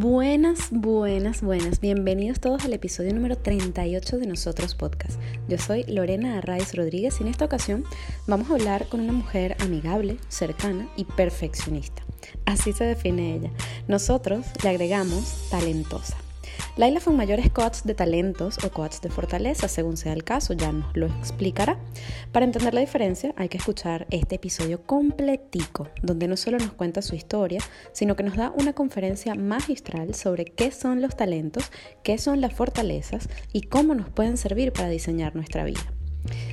Buenas, buenas, buenas. Bienvenidos todos al episodio número 38 de Nosotros Podcast. Yo soy Lorena Arraiz Rodríguez y en esta ocasión vamos a hablar con una mujer amigable, cercana y perfeccionista. Así se define ella. Nosotros le agregamos talentosa. Laila Fonmayor es coach de talentos o coach de fortaleza, según sea el caso, ya nos lo explicará. Para entender la diferencia hay que escuchar este episodio completico, donde no solo nos cuenta su historia, sino que nos da una conferencia magistral sobre qué son los talentos, qué son las fortalezas y cómo nos pueden servir para diseñar nuestra vida.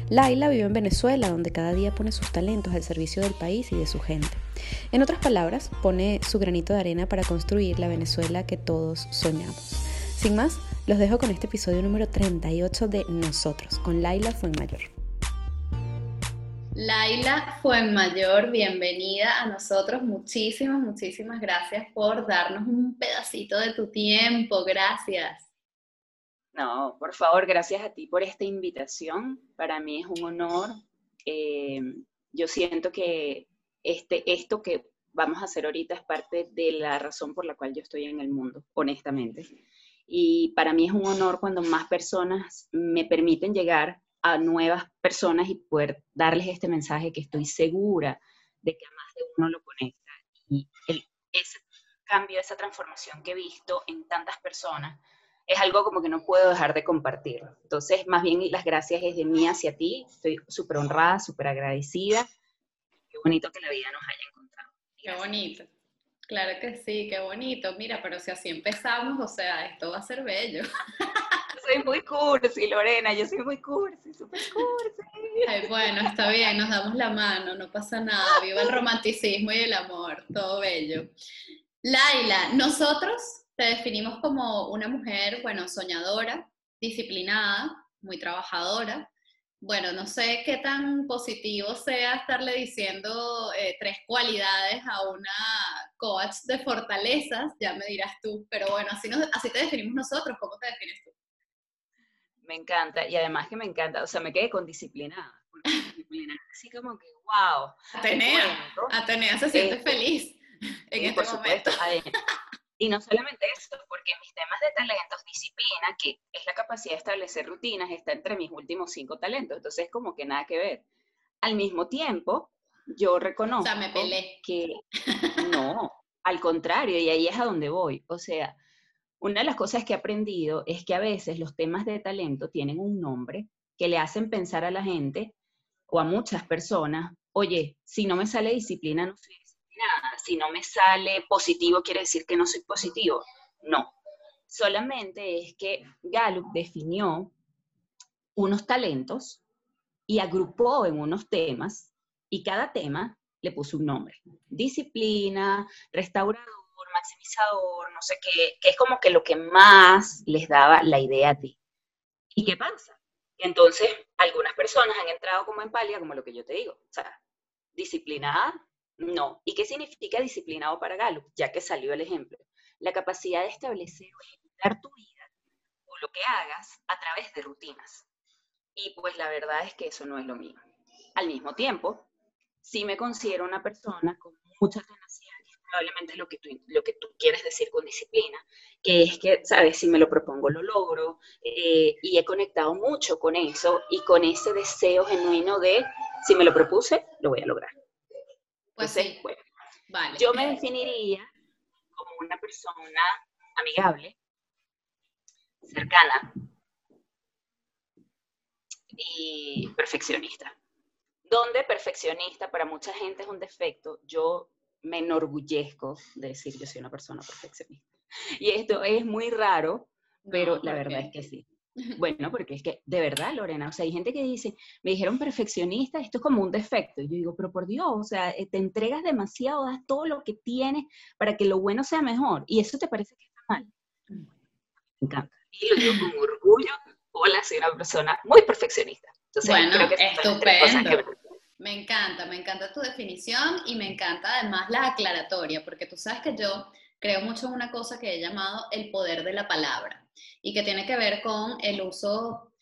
Laila vive en Venezuela, donde cada día pone sus talentos al servicio del país y de su gente. En otras palabras, pone su granito de arena para construir la Venezuela que todos soñamos. Sin más, los dejo con este episodio número 38 de Nosotros, con Laila Fuenmayor. Laila Fuenmayor, bienvenida a nosotros. Muchísimas, muchísimas gracias por darnos un pedacito de tu tiempo. Gracias. No, por favor, gracias a ti por esta invitación. Para mí es un honor. Eh, yo siento que este, esto que vamos a hacer ahorita es parte de la razón por la cual yo estoy en el mundo, honestamente. Y para mí es un honor cuando más personas me permiten llegar a nuevas personas y poder darles este mensaje que estoy segura de que a más de uno lo conecta. Y ese cambio, esa transformación que he visto en tantas personas, es algo como que no puedo dejar de compartirlo. Entonces, más bien las gracias es de mí hacia ti. Estoy súper honrada, súper agradecida. Qué bonito que la vida nos haya encontrado. Qué bonito. Claro que sí, qué bonito. Mira, pero si así empezamos, o sea, esto va a ser bello. soy muy cursi, Lorena, yo soy muy cursi, súper cursi. bueno, está bien, nos damos la mano, no pasa nada. Viva el romanticismo y el amor, todo bello. Laila, nosotros te definimos como una mujer, bueno, soñadora, disciplinada, muy trabajadora, bueno, no sé qué tan positivo sea estarle diciendo eh, tres cualidades a una coach de fortalezas, ya me dirás tú, pero bueno, así, así te definimos nosotros, ¿cómo te defines tú? Me encanta, y además que me encanta, o sea, me quedé con disciplina, disciplina así como que, wow. Atenea, Atenea se siente este, feliz en este momento. Y no solamente eso, porque mis temas de talentos, disciplina, que es la capacidad de establecer rutinas, está entre mis últimos cinco talentos. Entonces, como que nada que ver. Al mismo tiempo, yo reconozco o sea, me que no, al contrario, y ahí es a donde voy. O sea, una de las cosas que he aprendido es que a veces los temas de talento tienen un nombre que le hacen pensar a la gente o a muchas personas, oye, si no me sale disciplina, no si no me sale positivo, quiere decir que no soy positivo. No, solamente es que Gallup definió unos talentos y agrupó en unos temas y cada tema le puso un nombre. Disciplina, restaurador, maximizador, no sé qué, que es como que lo que más les daba la idea a ti. ¿Y qué pasa? Entonces, algunas personas han entrado como en palia, como lo que yo te digo, o sea, disciplinada, no. ¿Y qué significa disciplinado para Gallup? Ya que salió el ejemplo. La capacidad de establecer o ejecutar tu vida o lo que hagas a través de rutinas. Y pues la verdad es que eso no es lo mío. Al mismo tiempo, sí me considero una persona con mucha tenacidad, que es probablemente lo que, tú, lo que tú quieres decir con disciplina, que es que, sabes, si me lo propongo, lo logro, eh, y he conectado mucho con eso y con ese deseo genuino de, si me lo propuse, lo voy a lograr. Pues sí. vale. Yo me definiría como una persona amigable, cercana y perfeccionista. Donde perfeccionista para mucha gente es un defecto, yo me enorgullezco de decir yo soy una persona perfeccionista. Y esto es muy raro, pero la verdad es que sí. Bueno, porque es que, de verdad, Lorena, o sea, hay gente que dice, me dijeron perfeccionista, esto es como un defecto. Y yo digo, pero por Dios, o sea, eh, te entregas demasiado, das todo lo que tienes para que lo bueno sea mejor. Y eso te parece que está mal. Me encanta. Y lo digo con orgullo, hola, soy una persona muy perfeccionista. Entonces, bueno, que estupendo. Me encanta, me encanta tu definición y me encanta además la aclaratoria, porque tú sabes que yo creo mucho en una cosa que he llamado el poder de la palabra y que tiene que ver con el uso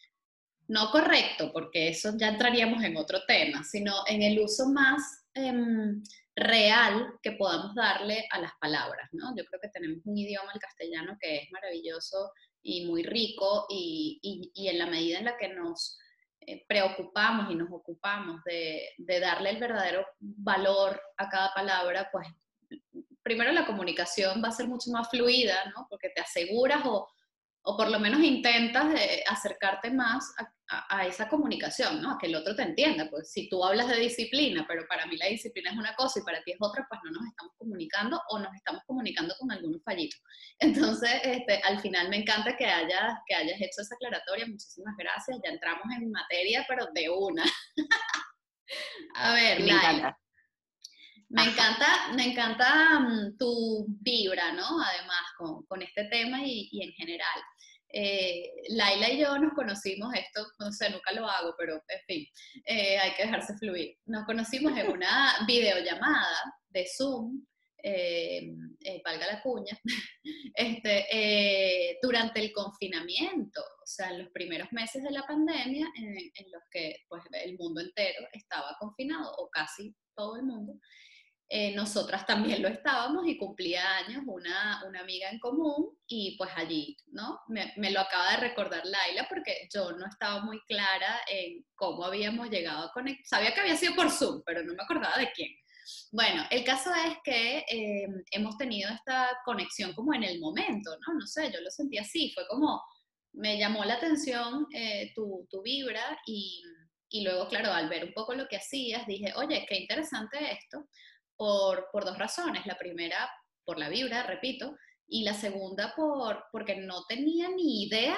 no correcto, porque eso ya entraríamos en otro tema, sino en el uso más em, real que podamos darle a las palabras, ¿no? Yo creo que tenemos un idioma, el castellano, que es maravilloso y muy rico y, y, en la medida en la que nos eh, preocupamos y nos ocupamos de, de, darle el verdadero valor a cada palabra, pues primero la comunicación va a ser mucho más fluida, ¿no? Porque te aseguras o, o por lo menos intentas eh, acercarte más a, esa comunicación, ¿no? A que el otro te entienda. Pues si tú hablas de disciplina, pero para mí la disciplina es una cosa y para ti es otra, pues no nos estamos comunicando o nos estamos comunicando con algunos fallitos. Entonces, este, al final me encanta que hayas, que hayas hecho esa aclaratoria. Muchísimas gracias. Ya entramos en materia, pero de una. a ver, encanta. Me encanta, me encanta mm, tu vibra, ¿no? Además, con, con este tema y, y, en general. Eh, Laila y yo nos conocimos, esto, no sé, nunca lo hago, pero en fin, eh, hay que dejarse fluir. Nos conocimos en una videollamada de Zoom, eh, valga la cuña, este, durante el confinamiento, o sea, en los primeros meses de la pandemia, en, en los que pues, el mundo entero estaba confinado, o casi todo el mundo. Eh, nosotras también lo estábamos y cumplía años una, una amiga en común y pues allí, ¿no? Me, me, lo acaba de recordar Laila porque yo no estaba muy clara en cómo habíamos llegado a conectar. Sabía que había sido por Zoom, pero no me acordaba de quién. Bueno, el caso es que eh, hemos tenido esta conexión como en el momento, ¿no? No sé, yo lo sentí así, fue como, me llamó la atención eh, tu, tu vibra y, y luego, claro, al ver un poco lo que hacías, dije, oye, qué interesante esto, por, por dos razones. La primera, por la vibra, repito, y la segunda, por, porque no tenía ni idea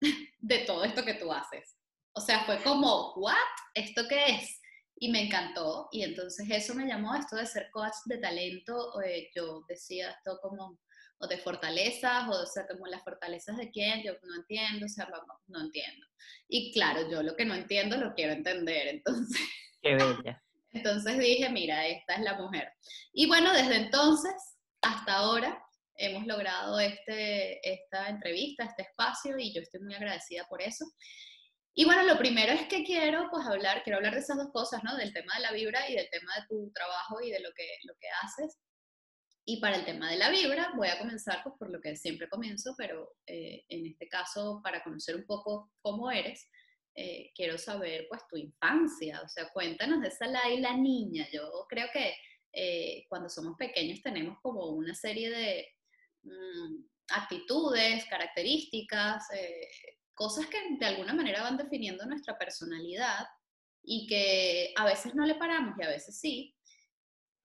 de todo esto que tú haces. O sea, fue como, ¿what? ¿Esto qué es? Y me encantó. Y entonces eso me llamó, esto de ser coach de talento. Eh, yo decía esto como, o de fortalezas, o, sea, como las fortalezas de quién, yo no entiendo, o sea, no entiendo. Y claro, yo lo que no entiendo lo quiero entender, entonces. Qué bella. Entonces dije, mira, esta es la mujer. Y bueno, desde entonces hasta ahora hemos logrado este, esta entrevista, este espacio, y yo estoy muy agradecida por eso. Y bueno, lo primero es que quiero pues hablar, quiero hablar de esas dos cosas, ¿no? Del tema de la vibra y del tema de tu trabajo y de lo que, lo que haces. Y para el tema de la vibra voy a comenzar pues, por lo que siempre comienzo, pero eh, en este caso para conocer un poco cómo eres. Eh, quiero saber pues tu infancia, o sea, cuéntanos de esa Laila niña. Yo creo que eh, cuando somos pequeños tenemos como una serie de mm, actitudes, características, eh, cosas que de alguna manera van definiendo nuestra personalidad y que a veces no le paramos y a veces sí,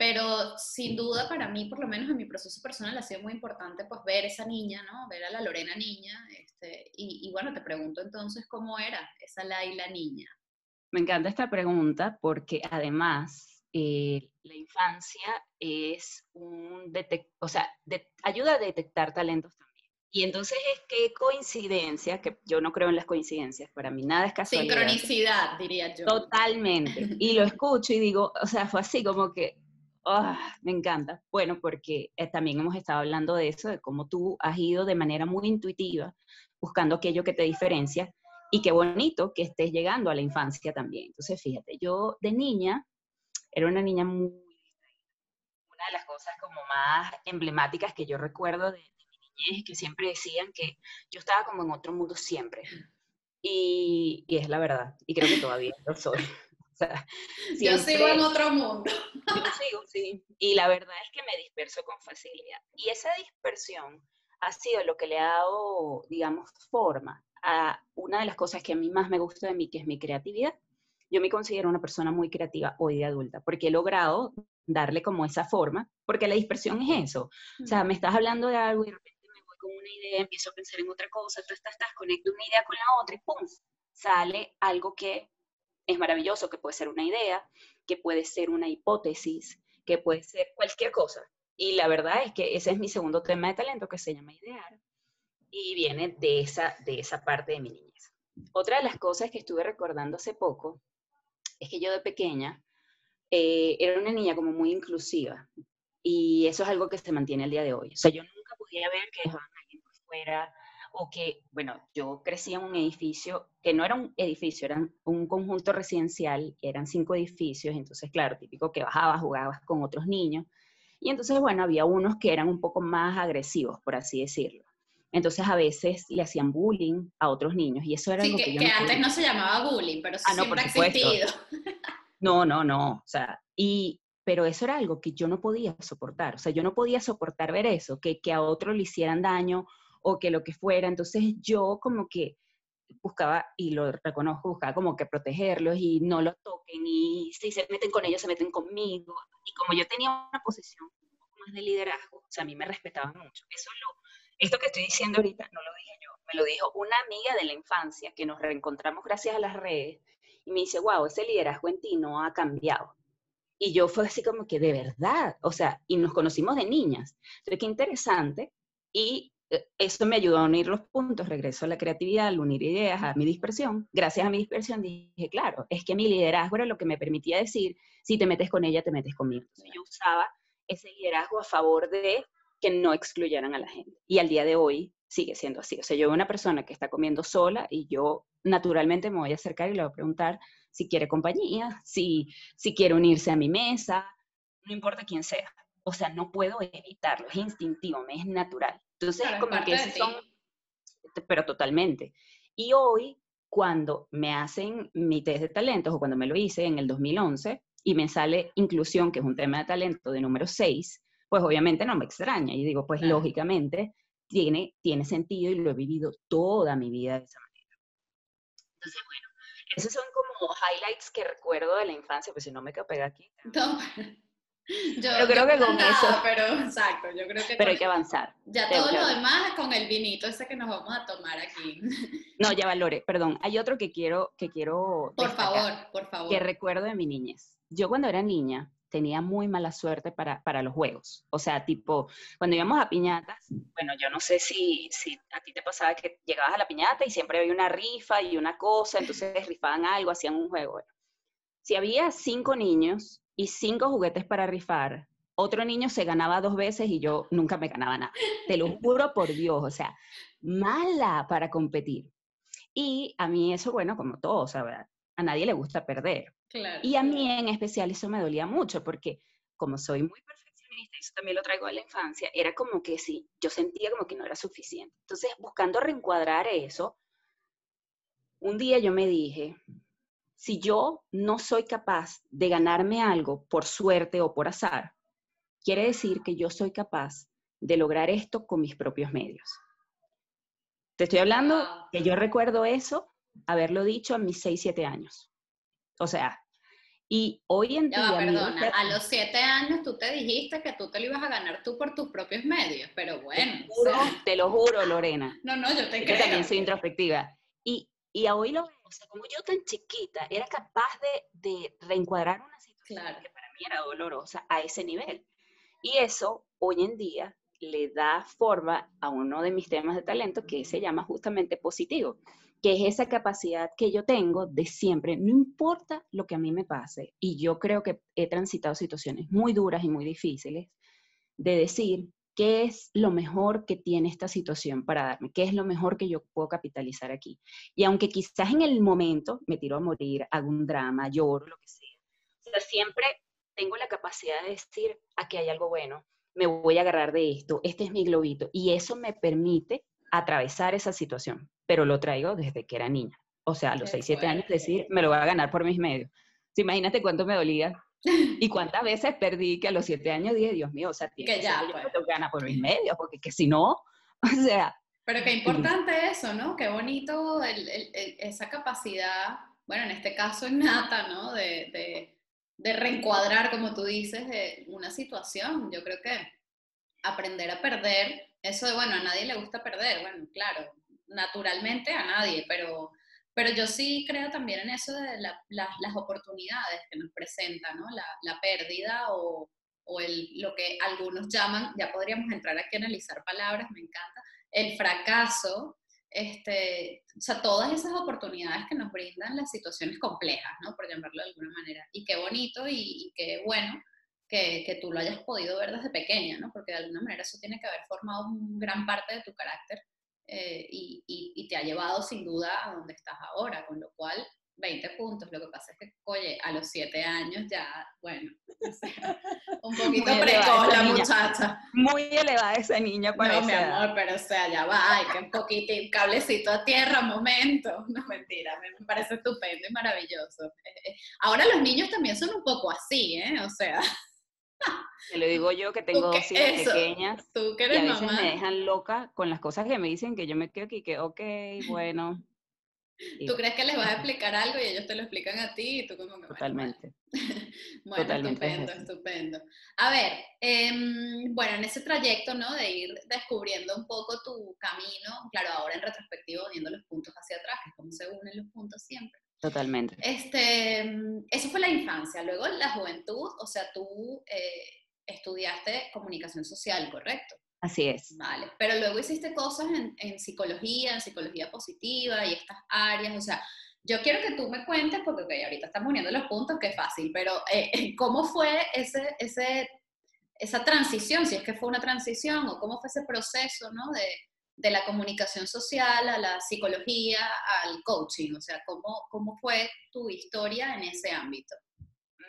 pero sin duda para mí, por lo menos en mi proceso personal, ha sido muy importante pues ver esa niña, ¿no? Ver a la Lorena niña. Este, y, bueno, te pregunto entonces cómo era esa Laila niña. Me encanta esta pregunta porque además eh, la infancia es un o sea, ayuda a detectar talentos también. Y entonces es que coincidencia, que yo no creo en las coincidencias, para mí nada es casualidad. Sincronicidad, diría yo. Totalmente. Y lo escucho y digo, o sea, fue así como que Ah, me encanta. Bueno, porque eh, también hemos estado hablando de eso, de cómo tú has ido de manera muy intuitiva buscando aquello que te diferencia y qué bonito que estés llegando a la infancia también. Entonces, fíjate, yo de niña era una niña muy... Una de las cosas como más emblemáticas que yo recuerdo de, mi niñez que siempre decían que yo estaba como en otro mundo siempre. Y, y es la verdad, y creo que todavía lo soy. yo sigo en otro mundo. Yo sigo, sí. Y la verdad es que me disperso con facilidad. Y esa dispersión ha sido lo que le ha dado, digamos, forma a una de las cosas que a mí más me gusta de mí, que es mi creatividad. Yo me considero una persona muy creativa hoy de adulta, porque he logrado darle como esa forma, porque la dispersión es eso. O sea, me estás hablando de algo y de repente me voy con una idea, empiezo a pensar en otra cosa, tú estás, estás, conecto una idea con la otra y ¡pum! Sale algo que es maravilloso, que puede ser una idea, que puede ser una hipótesis, que puede ser cualquier cosa. Y la verdad es que ese es mi segundo tema de talento que se llama idear y viene de esa, de esa parte de mi niñez. Otra de las cosas que estuve recordando hace poco es que yo de pequeña eh, era una niña como muy inclusiva y eso es algo que se mantiene al día de hoy. O sea, yo nunca podía ver que dejaban a alguien fuera o que, bueno, yo crecí en un edificio que no era un edificio, era un conjunto residencial, eran cinco edificios, entonces, claro, típico que bajabas, jugabas con otros niños, y entonces, bueno, había unos que eran un poco más agresivos, por así decirlo. Entonces a veces le hacían bullying a otros niños y eso era sí, algo que, que, yo que no antes no se llamaba bullying, pero Ah, no, siempre por ha existido. No, no, no, o sea, y, pero eso era algo que yo no podía soportar, o sea, yo no podía soportar ver eso, que, que a otro le hicieran daño o que lo que fuera, entonces yo como que buscaba, y lo reconozco, buscaba como que protegerlos y no los toquen, y si se meten con ellos, se meten conmigo, y como yo tenía una posición un poco más de liderazgo, o sea, a mí me respetaban mucho, eso lo, esto que estoy diciendo ahorita no lo dije yo, me lo dijo una amiga de la infancia que nos reencontramos gracias a las redes, y me dice, wow, ese liderazgo en ti no ha cambiado. Y yo fue así como que de verdad, o sea, y nos conocimos de niñas. Entonces, qué interesante. Y eso me ayudó a unir los puntos, regreso a la creatividad, al unir ideas, a mi dispersión. Gracias a mi dispersión dije, claro, es que mi liderazgo era lo que me permitía decir, si te metes con ella, te metes conmigo. Entonces, yo usaba ese liderazgo a favor de que no excluyeran a la gente. Y al día de hoy sigue siendo así. O sea, yo veo una persona que está comiendo sola y yo naturalmente me voy a acercar y le voy a preguntar si quiere compañía, si, si quiere unirse a mi mesa, no importa quién sea. O sea, no puedo evitarlo, es instintivo, me es natural. Entonces, Claro, es como que son, pero totalmente. Y hoy, cuando me hacen mi test de talentos, o cuando me lo hice en el 2011, y me sale inclusión, que es un tema de talento de número 6, pues obviamente no me extraña. Y digo, pues Claro. lógicamente tiene, tiene sentido y lo he vivido toda mi vida de esa manera. Entonces, bueno, esos son como highlights que recuerdo de la infancia, pues si no me quedo pegada aquí. No, yo, Pero creo yo que con nada, eso- Pero exacto, yo creo que Pero hay que avanzar. ya todo lo avanzar. demás con el vinito ese que nos vamos a tomar aquí. No, ya valore, perdón. Hay otro que quiero, que quiero Por favor, por favor. que recuerdo de mi niñez. Yo cuando era niña tenía muy mala suerte para, para los juegos. O sea, tipo, cuando íbamos a piñatas, bueno, yo no sé si, si a ti te pasaba que llegabas a la piñata y siempre había una rifa y una cosa, entonces rifaban algo, hacían un juego. Bueno, si había cinco niños y cinco juguetes para rifar, otro niño se ganaba dos veces y yo nunca me ganaba nada. Te lo juro por Dios, o sea, mala para competir. Y a mí eso, bueno, como todo, o sea, a nadie le gusta perder. Claro. Y a mí en especial eso me dolía mucho porque como soy muy perfeccionista, y eso también lo traigo de la infancia, era como que sí, yo sentía como que no era suficiente. Entonces, buscando reencuadrar eso, un día yo me dije, si yo no soy capaz de ganarme algo por suerte o por azar, quiere decir que yo soy capaz de lograr esto con mis propios medios. Te estoy hablando que yo recuerdo eso, haberlo dicho a mis 6, 7 años. O sea, y hoy en día... mi perdona, a los siete años tú te dijiste que tú te lo ibas a ganar tú por tus propios medios, pero bueno. te, o juro, sea, te lo juro, Lorena. no, no, yo te Yo creo. también soy introspectiva. Y, y hoy lo veo, o sea, como yo tan chiquita, era capaz de, de reencuadrar una situación Claro. que para mí era dolorosa a ese nivel. Y eso hoy en día le da forma a uno de mis temas de talento que se llama justamente positivo, que es esa capacidad que yo tengo de siempre, no importa lo que a mí me pase, y yo creo que he transitado situaciones muy duras y muy difíciles, de decir qué es lo mejor que tiene esta situación para darme, qué es lo mejor que yo puedo capitalizar aquí. Y aunque quizás en el momento me tiro a morir, hago un drama, lloro, lo que sea, o sea, siempre tengo la capacidad de decir, aquí hay algo bueno, me voy a agarrar de esto, este es mi globito, y eso me permite atravesar esa situación, pero lo traigo desde que era niña. O sea, a los Qué 6, 7 años decir, me lo voy a ganar por mis medios. Imagínate cuánto me dolía y cuántas veces perdí que a los 7 años dije, Dios mío, o sea, tiene Que ya, pues. tengo que ganar por mis medios, porque que si no, o sea, Pero qué importante eso, ¿no? Qué bonito el- el- el- esa capacidad, bueno, en este caso innata, ¿no? De, de, de reencuadrar, como tú dices, de una situación. Yo creo que aprender a perder, eso de, bueno, a nadie le gusta perder, bueno, claro, naturalmente a nadie, pero, pero yo sí creo también en eso de la- la- las oportunidades que nos presentan, ¿no? La, la pérdida o, o el, lo que algunos llaman, ya podríamos entrar aquí a analizar palabras, me encanta, el fracaso, este, o sea, todas esas oportunidades que nos brindan las situaciones complejas, ¿no? Por llamarlo de alguna manera. Y qué bonito y, y qué bueno que, que, tú lo hayas podido ver desde pequeña, ¿no? Porque de alguna manera eso tiene que haber formado un gran parte de tu carácter eh, y, y, te ha llevado sin duda a donde estás ahora, con lo cual 20 puntos. Lo que pasa es que, oye, a los 7 años ya, bueno, un poquito precoz la muchacha. Muy elevada esa niña para No, mi amor, pero o sea, ya va, hay que un poquito, cablecito a tierra, un momento. No, mentira, me parece estupendo y maravilloso. Eh, eh, ahora los niños también son un poco así, ¿eh? O sea... Te lo digo yo que tengo dos hijas pequeñas ¿Tú que eres y a veces me dejan loca con las cosas que me dicen que yo me quedo aquí que, ok, bueno, ¿Tú crees que les vas a explicar algo y ellos te lo explican a ti y tú como que... Totalmente. Bueno, Totalmente estupendo, estupendo. A ver, em, bueno, en ese trayecto, ¿no? De ir descubriendo un poco tu camino, claro, ahora en retrospectivo, viendo los puntos hacia atrás, que es como se unen los puntos siempre. Totalmente. Este, eso fue la infancia. Luego la juventud, o sea, tú eh, estudiaste comunicación social, ¿correcto? Así es. Vale, pero luego hiciste cosas en, psicología, en psicología positiva y estas áreas, o sea, yo quiero que tú me cuentes, porque ahorita estamos uniendo los puntos, que es fácil, pero eh, ¿cómo fue ese, ese, esa transición, si es que fue una transición, o cómo fue ese proceso, ¿no? De, de la comunicación social a la psicología, al coaching, o sea, ¿cómo, cómo fue tu historia en ese ámbito?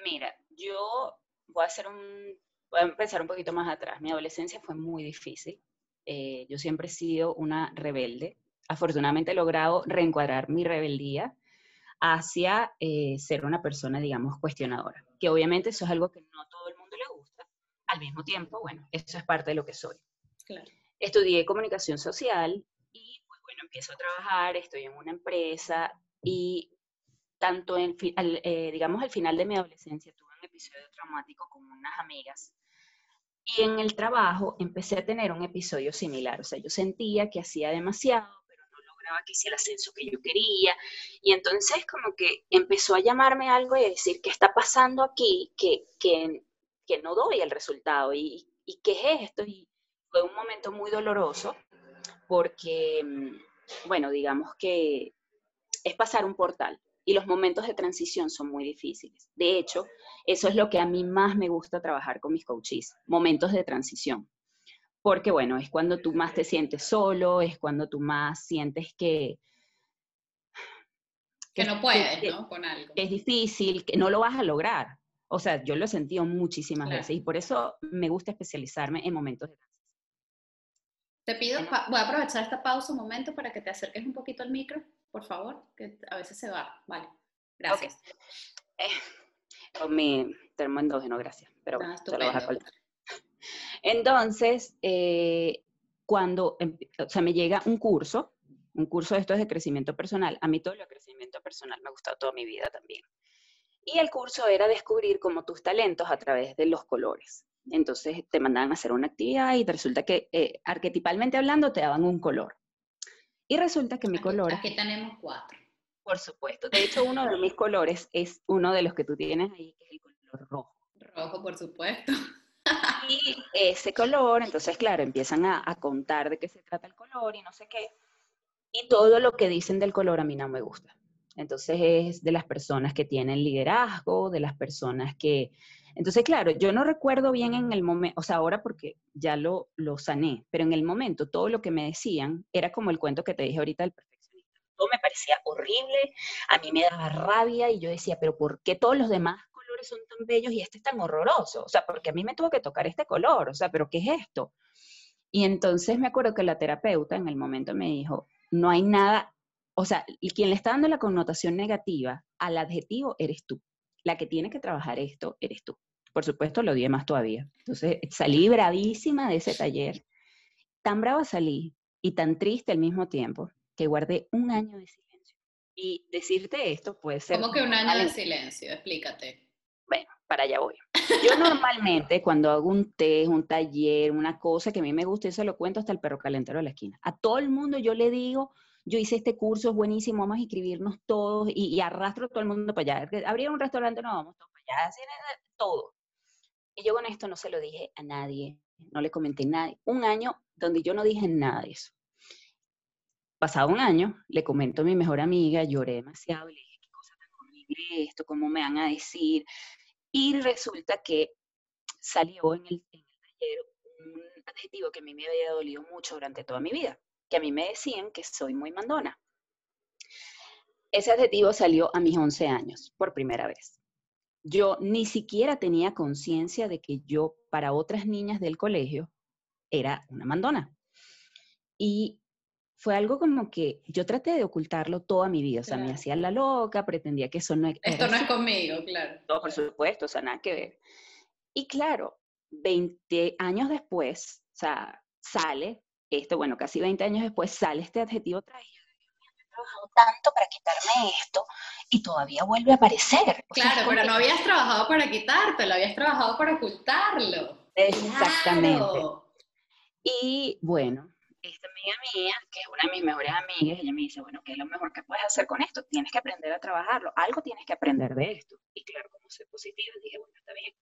Mira, yo voy a hacer un voy a empezar un poquito más atrás. Mi adolescencia fue muy difícil. Eh, yo siempre he sido una rebelde. Afortunadamente he logrado reencuadrar mi rebeldía hacia eh, ser una persona, digamos, cuestionadora. Que obviamente eso es algo que no todo el mundo le gusta. Al mismo tiempo, bueno, eso es parte de lo que soy. Estudié comunicación social y, pues bueno, empiezo a trabajar, estoy en una empresa y tanto, en, eh, digamos, al final de mi adolescencia tuve un episodio traumático con unas amigas y en el trabajo empecé a tener un episodio similar, o sea, yo sentía que hacía demasiado, pero no lograba que hiciera el ascenso que yo quería, y entonces como que empezó a llamarme algo y a decir, ¿qué está pasando aquí? Que, que, que no doy el resultado, ¿Y, ¿y qué es esto? Fue un momento muy doloroso, porque, mm, bueno, digamos que es pasar un portal, y los momentos de transición son muy difíciles. De hecho, eso es lo que a mí más me gusta trabajar con mis coaches, momentos de transición. Porque bueno, es cuando tú más te sientes solo, es cuando tú más sientes que... Que, no puedes, ¿no? Con algo. es difícil, que no lo vas a lograr. O sea, yo lo he sentido muchísimas veces y por eso me gusta especializarme en momentos de transición. Te pido, voy a aprovechar esta pausa un momento para que te acerques un poquito al micro por favor, que a veces se va. Vale, gracias. Eh, con mi termo endógeno, gracias. Pero ah, se lo vas a Entonces, eh, cuando o sea, me llega un curso, un curso de estos de crecimiento personal, a mí todo lo de crecimiento personal me ha gustado toda mi vida también. Y el curso era descubrir como tus talentos a través de los colores. Entonces te mandaban a hacer una actividad y resulta que eh, arquetipalmente hablando te daban un color. Y resulta que mi color... Aquí tenemos cuatro. Por supuesto. De hecho, uno de mis colores es uno de los que tú tienes ahí, que es el color rojo. Rojo, por supuesto. Y ese color, entonces, claro, empiezan a, a, contar de qué se trata el color y no sé qué. Y todo lo que dicen del color a mí no me gusta. Entonces es de las personas que tienen liderazgo, de las personas que entonces, claro, yo no recuerdo bien en el momento, o sea, ahora porque ya lo, sané, pero en el momento todo lo que me decían era como el cuento que te dije ahorita del perfeccionista. Todo me parecía horrible, a mí me daba rabia y yo decía, pero ¿por qué todos los demás colores son tan bellos y este es tan horroroso? O sea, porque a mí me tuvo que tocar este color, o sea, pero ¿qué es esto? Y entonces me acuerdo que la terapeuta en el momento me dijo, no hay nada, o sea, quien le está dando la connotación negativa al adjetivo eres tú la que tiene que trabajar esto eres tú. Por supuesto, lo odié más todavía. Entonces, salí bravísima de ese taller. Tan brava salí y tan triste al mismo tiempo que guardé un año de silencio. Y decirte esto puede ser... ¿Cómo que un año de silencio? Explícate. Bueno, para allá voy. Yo normalmente cuando hago un test, un taller, una cosa que a mí me gusta, eso lo cuento hasta el perro calentero de la esquina. A todo el mundo yo le digo, yo hice este curso, es buenísimo, vamos a inscribirnos todos y, arrastro a todo el mundo para allá. Abrir un restaurante, no, vamos todos para allá, hacer todo. Y yo con esto no se lo dije a nadie, no le comenté a nadie. Un año donde yo no dije nada de eso. Pasado un año, le comento a mi mejor amiga, lloré demasiado, le dije, qué cosa tan horrible esto, cómo me van a decir. Y resulta que salió en el, en el taller un adjetivo que a mí me había dolido mucho durante toda mi vida que a mí me decían que soy muy mandona. Ese adjetivo salió a mis 11 años, por primera vez. Yo ni siquiera tenía conciencia de que yo, para otras niñas del colegio, era una mandona. Y fue algo como que yo traté de ocultarlo toda mi vida, o sea, me hacía la loca, pretendía que eso no era... Esto no es conmigo, claro. No, por supuesto, o sea, nada que ver. Y claro, 20 años después, o sea, sale esto, bueno, casi 20 años después sale este adjetivo. He trabajado tanto para quitarme esto y todavía vuelve a aparecer. claro, pero no habías trabajado para quitártelo, habías trabajado para ocultarlo. Exactamente. Y bueno, esta amiga mía, que es una de mis mejores amigas, ella me dice, bueno, ¿qué es lo mejor que puedes hacer con esto? Tienes que aprender a trabajarlo, algo tienes que aprender de esto. Y claro, como soy positiva, dije, bueno, está bien.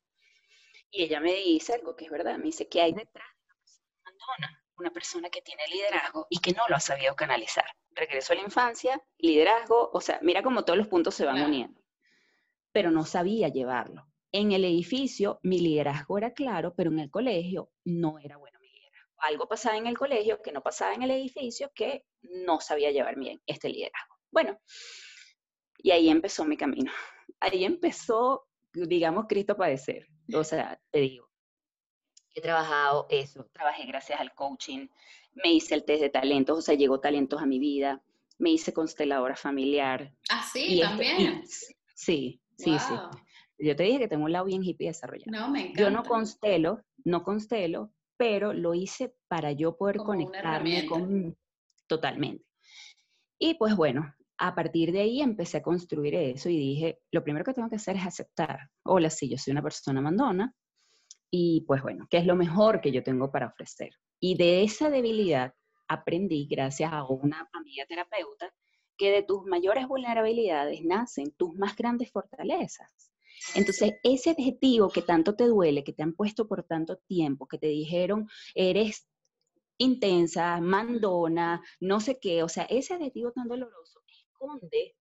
Y ella me dice algo que es verdad, me dice, ¿qué hay detrás de una persona abandona? Una persona que tiene liderazgo y que no lo ha sabido canalizar. Regreso a la infancia, liderazgo, o sea, mira cómo todos los puntos se van uniendo. Pero no sabía llevarlo. En el edificio mi liderazgo era claro, pero en el colegio no era bueno algo pasaba en el colegio que no pasaba en el edificio que no sabía llevar bien este liderazgo. Bueno, y ahí empezó mi camino. Ahí empezó, digamos, Cristo padecer. O sea, te digo, he trabajado eso, trabajé gracias al coaching, me hice el test de talentos, o sea, llegó talentos a mi vida, me hice consteladora familiar. Ah, sí, también. sí, sí, sí. Yo te dije que tengo un lado bien hippie desarrollado. No, me encanta. Yo no constelo, no constelo, pero lo hice para yo poder conectarme con totalmente. Y pues bueno, a partir de ahí empecé a construir eso y dije, lo primero que tengo que hacer es aceptar, hola, sí, yo soy una persona mandona y pues bueno, ¿qué es lo mejor que yo tengo para ofrecer? Y de esa debilidad aprendí, gracias a una amiga terapeuta, que de tus mayores vulnerabilidades nacen tus más grandes fortalezas. Entonces, ese adjetivo que tanto te duele, que te han puesto por tanto tiempo, que te dijeron, eres intensa, mandona, no sé qué, o sea, ese adjetivo tan doloroso esconde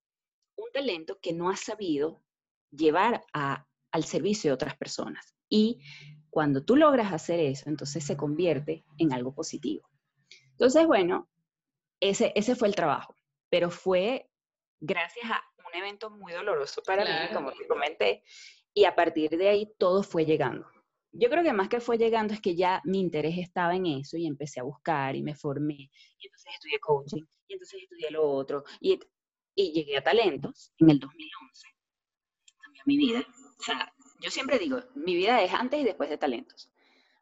un talento que no has sabido llevar al servicio de otras personas. Y cuando tú logras hacer eso, entonces se convierte en algo positivo. Entonces, bueno, ese, ese fue el trabajo, pero fue gracias a un evento muy doloroso para mí, como te comenté, y a partir de ahí todo fue llegando. Yo creo que más que fue llegando es que ya mi interés estaba en eso y empecé a buscar y me formé, y entonces estudié coaching, y entonces estudié lo otro, y, y llegué a talentos en el 2011. Cambió mi vida. O sea, yo siempre digo, mi vida es antes y después de talentos,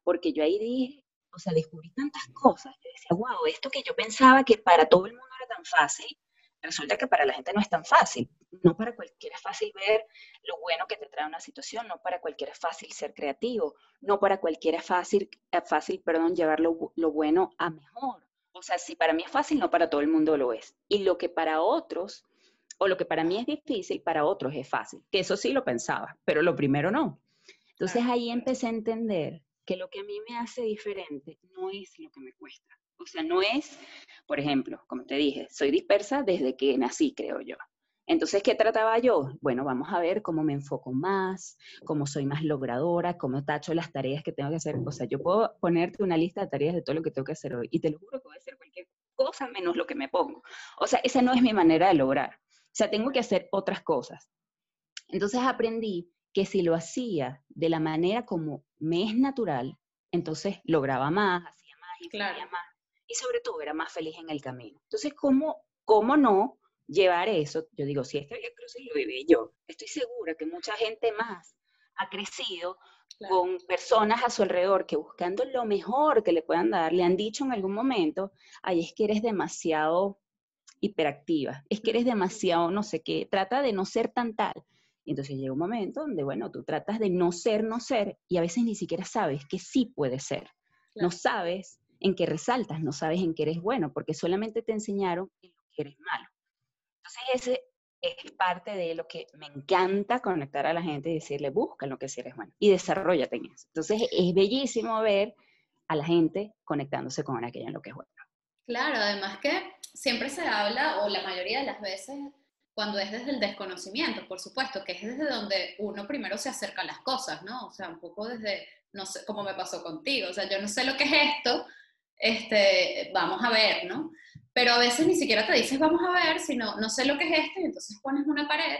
porque yo ahí dije, o sea, descubrí tantas cosas, yo decía, wow, esto que yo pensaba que para todo el mundo era tan fácil, resulta que para la gente no es tan fácil. No para cualquiera es fácil ver lo bueno que te trae una situación, no para cualquiera es fácil ser creativo, no para cualquiera es fácil, eh, fácil perdón, llevar lo, lo bueno a mejor. O sea, si para mí es fácil, no para todo el mundo lo es. Y lo que para otros, o lo que para mí es difícil, para otros es fácil. Que eso sí lo pensaba, pero lo primero no. Entonces ahí empecé a entender que lo que a mí me hace diferente no es lo que me cuesta. O sea, no es, por ejemplo, como te dije, soy dispersa desde que nací, creo yo. Entonces, ¿qué trataba yo? Bueno, vamos a ver cómo me enfoco más, cómo soy más logradora, cómo tacho las tareas que tengo que hacer. O sea, yo puedo ponerte una lista de tareas de todo lo que tengo que hacer hoy y te lo juro que voy a hacer cualquier cosa menos lo que me pongo. O sea, esa no es mi manera de lograr. O sea, tengo que hacer otras cosas. Entonces aprendí que si lo hacía de la manera como me es natural, entonces lograba más, hacía más y más y sobre todo era más feliz en el camino. Entonces, ¿cómo, cómo no llevar eso? Yo digo, si este Via Crucis lo viví yo, estoy segura que mucha gente más ha crecido con personas a su alrededor que buscando lo mejor que le puedan dar, le han dicho en algún momento, ay, es que eres demasiado hiperactiva, es que eres demasiado no sé qué, trata de no ser tan tal. Y entonces llega un momento donde, bueno, tú tratas de no ser, no ser, y a veces ni siquiera sabes que sí puede ser. No sabes en qué resaltas, no sabes en qué eres bueno, porque solamente te enseñaron en lo que eres malo. Entonces ese es parte de lo que me encanta conectar a la gente y decirle, busca lo que sí eres bueno y desarrollate en eso. Entonces es bellísimo ver a la gente conectándose con aquello en lo que es bueno. Claro, además que siempre se habla, o la mayoría de las veces, cuando es desde el desconocimiento, por supuesto, que es desde donde uno primero se acerca a las cosas, ¿no? O sea, un poco desde, no sé, como me pasó contigo, o sea, yo no sé lo que es esto, este, vamos a ver, ¿no? Pero a veces ni siquiera te dices vamos a ver, sino no sé lo que es esto y entonces pones una pared.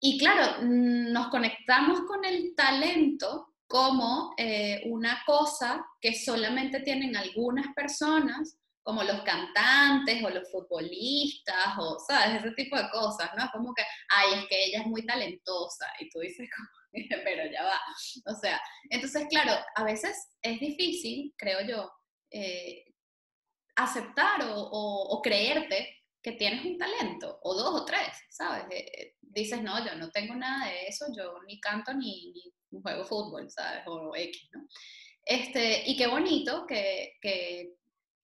Y claro, mm, nos conectamos con el talento como eh, una cosa que solamente tienen algunas personas, como los cantantes o los futbolistas o, ¿sabes? Ese tipo de cosas, ¿no? Como que, ay, es que ella es muy talentosa y tú dices, pero ya va. O sea, entonces, claro, a veces es difícil, creo yo, eh, aceptar o, creerte que tienes un talento, o dos o tres, ¿sabes? Eh, dices, no, yo no tengo nada de eso, yo ni canto ni, juego fútbol, ¿sabes? O X, ¿no? Este, y qué bonito que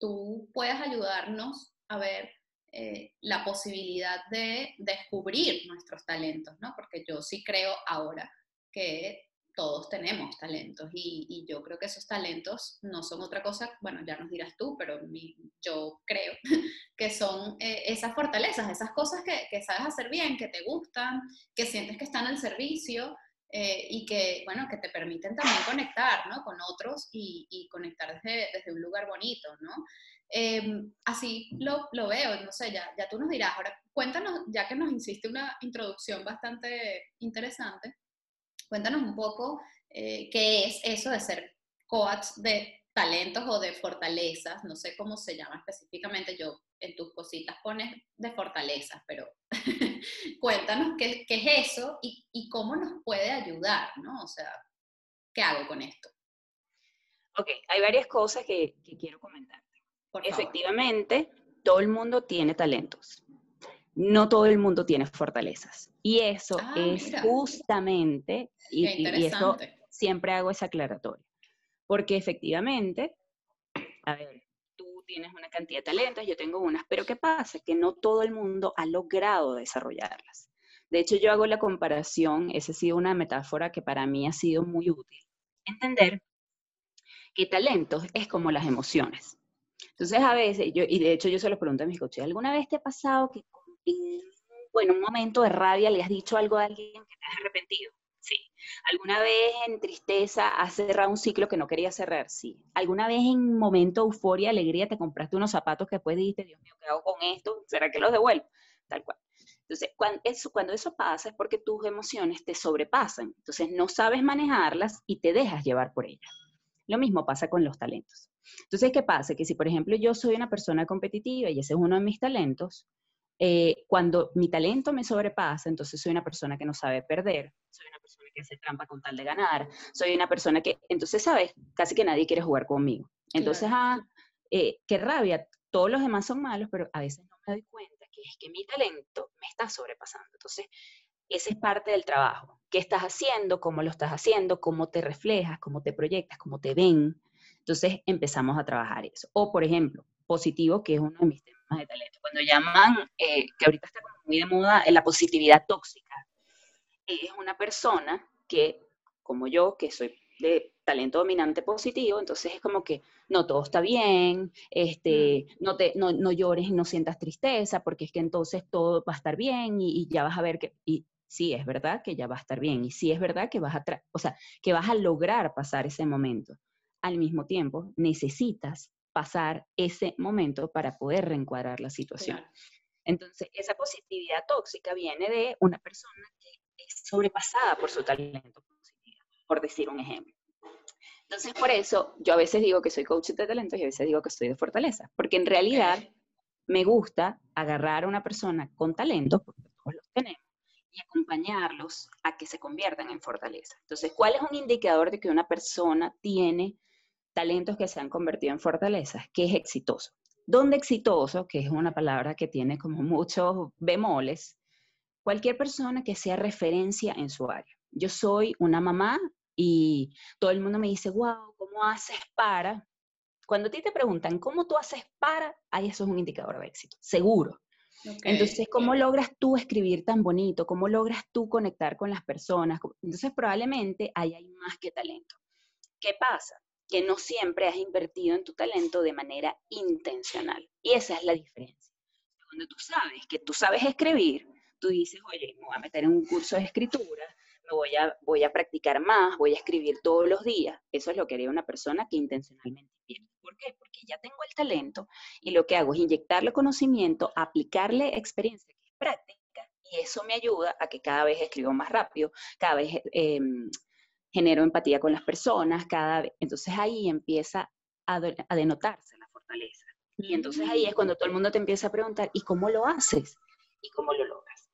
tú puedas ayudarnos a ver eh, la posibilidad de descubrir nuestros talentos, ¿no? Porque yo sí creo ahora que todos tenemos talentos y, yo creo que esos talentos no son otra cosa, bueno, ya nos dirás tú, pero yo creo que son eh, esas fortalezas, esas cosas que, que, sabes hacer bien, que te gustan, que sientes que están al servicio eh, y que, bueno, que te permiten también conectar, ¿no? Con otros y, y conectar desde, desde, un lugar bonito, ¿no? Em, así lo, lo, veo, no sé, ya, ya tú nos dirás. Ahora, cuéntanos, ya que nos hiciste una introducción bastante interesante, Cuéntanos un poco eh, qué es eso de ser coach de talentos o de fortalezas, no sé cómo se llama específicamente, yo en tus cositas pones de fortalezas, pero cuéntanos qué, qué, es eso y, y, cómo nos puede ayudar, ¿no? O sea, ¿qué hago con esto? Ok, hay varias cosas que, que quiero comentar. Efectivamente, todo el mundo tiene talentos no todo el mundo tiene fortalezas. Y eso ah, es justamente, y, eso siempre hago esa aclaratoria, porque efectivamente, a ver, tienes una cantidad de talentos, yo tengo unas, pero ¿qué pasa? Que no todo el mundo ha logrado desarrollarlas. De hecho, yo hago la comparación, esa ha sido una metáfora que para mí ha sido muy útil. Entender que talentos es como las emociones. Entonces, a veces, yo, y de hecho yo se lo pregunto a mis coches, ¿alguna vez te ha pasado que en bueno, un momento de rabia le has dicho algo a alguien que te has arrepentido? Sí. ¿Alguna vez en tristeza has cerrado un ciclo que no querías cerrar? Sí. ¿Alguna vez en momento de euforia, alegría, te compraste unos zapatos que después dijiste, Dios mío, ¿qué hago con esto? ¿Será que los devuelvo? Tal cual. Entonces, cuando eso, cuando eso pasa es porque tus emociones te sobrepasan. Entonces, no sabes manejarlas y te dejas llevar por ellas. Lo mismo pasa con los talentos. Entonces, ¿qué pasa? Que si, por ejemplo, yo soy una persona competitiva y ese es uno de mis talentos, eh, cuando mi talento me sobrepasa, entonces soy una persona que no sabe perder, soy una persona que hace trampa con tal de ganar, soy una persona que, entonces, ¿sabes? Casi que nadie quiere jugar conmigo. Entonces, ah, eh, qué rabia, todos los demás son malos, pero a veces no me doy cuenta que es que mi talento me está sobrepasando. Entonces, ese es parte del trabajo. ¿Qué estás haciendo? ¿Cómo lo estás haciendo? ¿Cómo te reflejas? ¿Cómo te proyectas? ¿Cómo te ven? Entonces empezamos a trabajar eso. O, por ejemplo, positivo, que es uno de mis temas de talento. Cuando llaman, eh, que ahorita está muy de moda, la positividad tóxica, es una persona que, como yo, que soy de talento dominante positivo, entonces es como que no todo está bien, este, mm. no, te, no, no llores y no sientas tristeza, porque es que entonces todo va a estar bien y, ya vas a ver que, y sí es verdad que ya va a estar bien, y sí es verdad que vas a, o sea, que vas a lograr pasar ese momento. Al mismo tiempo, necesitas pasar ese momento para poder reencuadrar la situación. Entonces, esa positividad tóxica viene de una persona que es sobrepasada por su talento positivo, por decir un ejemplo. Entonces, por eso yo a veces digo que soy coach de talentos y a veces digo que soy de fortaleza, porque en realidad me gusta agarrar a una persona con talento, porque todos los tenemos, y acompañarlos a que se conviertan en fortaleza. Entonces, ¿cuál es un indicador de que una persona tiene talentos que se han convertido en fortalezas, que es exitoso. Donde exitoso, que es una palabra que tiene como muchos bemoles, cualquier persona que sea referencia en su área. Yo soy una mamá y todo el mundo me dice, wow, ¿cómo haces para? Cuando a ti te preguntan, ¿cómo tú haces para? Ahí eso es un indicador de éxito, seguro. Entonces, ¿cómo logras tú escribir tan bonito? ¿Cómo logras tú conectar con las personas? Entonces, probablemente ahí hay más que talento. ¿Qué pasa? Que no siempre has invertido en tu talento de manera intencional. Y esa es la diferencia. Cuando tú sabes que tú sabes escribir, tú dices, oye, me voy a meter en un curso de escritura, me voy a, voy a practicar más, voy a escribir todos los días. Eso es lo que haría una persona que intencionalmente invierte. ¿Por qué? Porque ya tengo el talento y lo que hago es inyectarle conocimiento, aplicarle experiencia práctica y eso me ayuda a que cada vez escribo más rápido, cada vez em, genero empatía con las personas, cada vez. Entonces ahí empieza a, a denotarse la fortaleza. Y entonces ahí es cuando todo el mundo te empieza a preguntar, ¿y cómo lo haces? ¿Y cómo lo logras?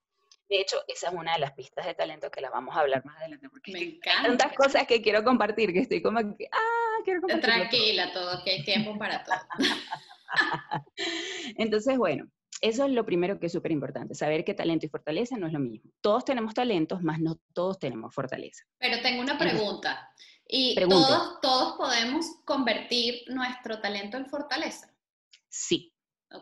De hecho, esa es una de las pistas de talento que la vamos a hablar más adelante, porque hay tantas cosas que quiero compartir que estoy como que, ah, quiero compartir. Tranquila, todo, que hay tiempo para todo. Entonces, bueno, eso es lo primero que es súper importante, saber que talento y fortaleza no es lo mismo. Todos tenemos talentos, más no todos tenemos fortaleza. Pero tengo una pregunta. ¿Y todos, todos podemos convertir nuestro talento en fortaleza? Sí,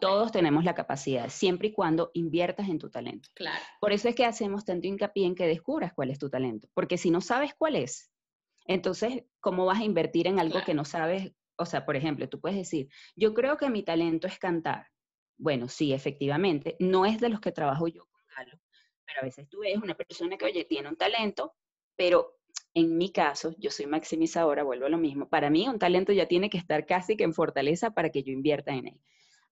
todos tenemos la capacidad, siempre y cuando inviertas en tu talento. Claro. Por eso es que hacemos tanto hincapié en que descubras cuál es tu talento, porque si no sabes cuál es, entonces, ¿cómo vas a invertir en algo que no sabes? O sea, por ejemplo, tú puedes decir, yo creo que mi talento es cantar. Bueno, sí, efectivamente, no es de los que trabajo yo con Galo, pero a veces tú ves una persona que, oye, tiene un talento, pero en mi caso, yo soy maximizadora, vuelvo a lo mismo. Para mí, un talento ya tiene que estar casi que en fortaleza para que yo invierta en él.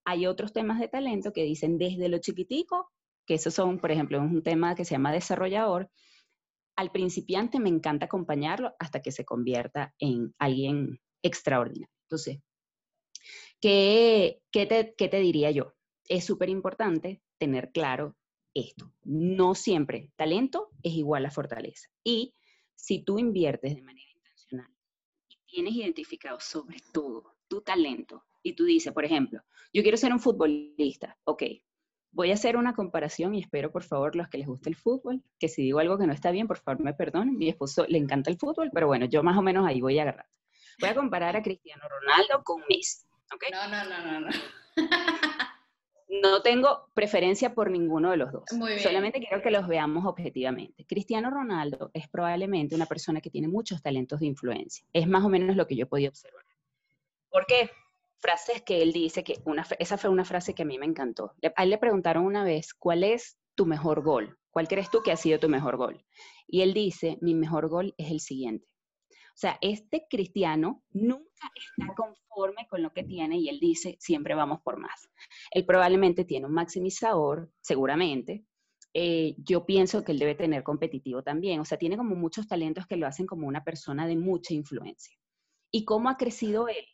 Hay otros temas de talento que dicen desde lo chiquitico, que esos son, por ejemplo, un tema que se llama desarrollador. Al principiante me encanta acompañarlo hasta que se convierta en alguien extraordinario. Entonces, ¿qué, te, diría yo? Es súper importante tener claro esto. No siempre talento es igual a fortaleza. Y si tú inviertes de manera intencional y tienes identificado sobre todo tu talento y tú dices, por ejemplo, yo quiero ser un futbolista, ok, voy a hacer una comparación y espero por favor los que les guste el fútbol, que si digo algo que no está bien, por favor me perdonen, mi esposo le encanta el fútbol, pero bueno, yo más o menos ahí voy a agarrar. Voy a comparar a Cristiano Ronaldo con Messi, ¿ok? No, no, no, no, no. no tengo preferencia por ninguno de los dos. Solamente quiero que los veamos objetivamente. Cristiano Ronaldo es probablemente una persona que tiene muchos talentos de influencia. Es más o menos lo que yo he podido observar. ¿Por qué? frases que él dice, que una, esa fue una frase que a mí me encantó. A él le preguntaron una vez, ¿cuál es tu mejor gol? ¿Cuál crees tú que ha sido tu mejor gol? Y él dice, mi mejor gol es el siguiente. O sea, este cristiano nunca está conforme con lo que tiene y él dice, siempre vamos por más. Él probablemente tiene un maximizador, seguramente. Eh, yo pienso que él debe tener competitivo también. O sea, tiene como muchos talentos que lo hacen como una persona de mucha influencia. ¿Y cómo ha crecido él?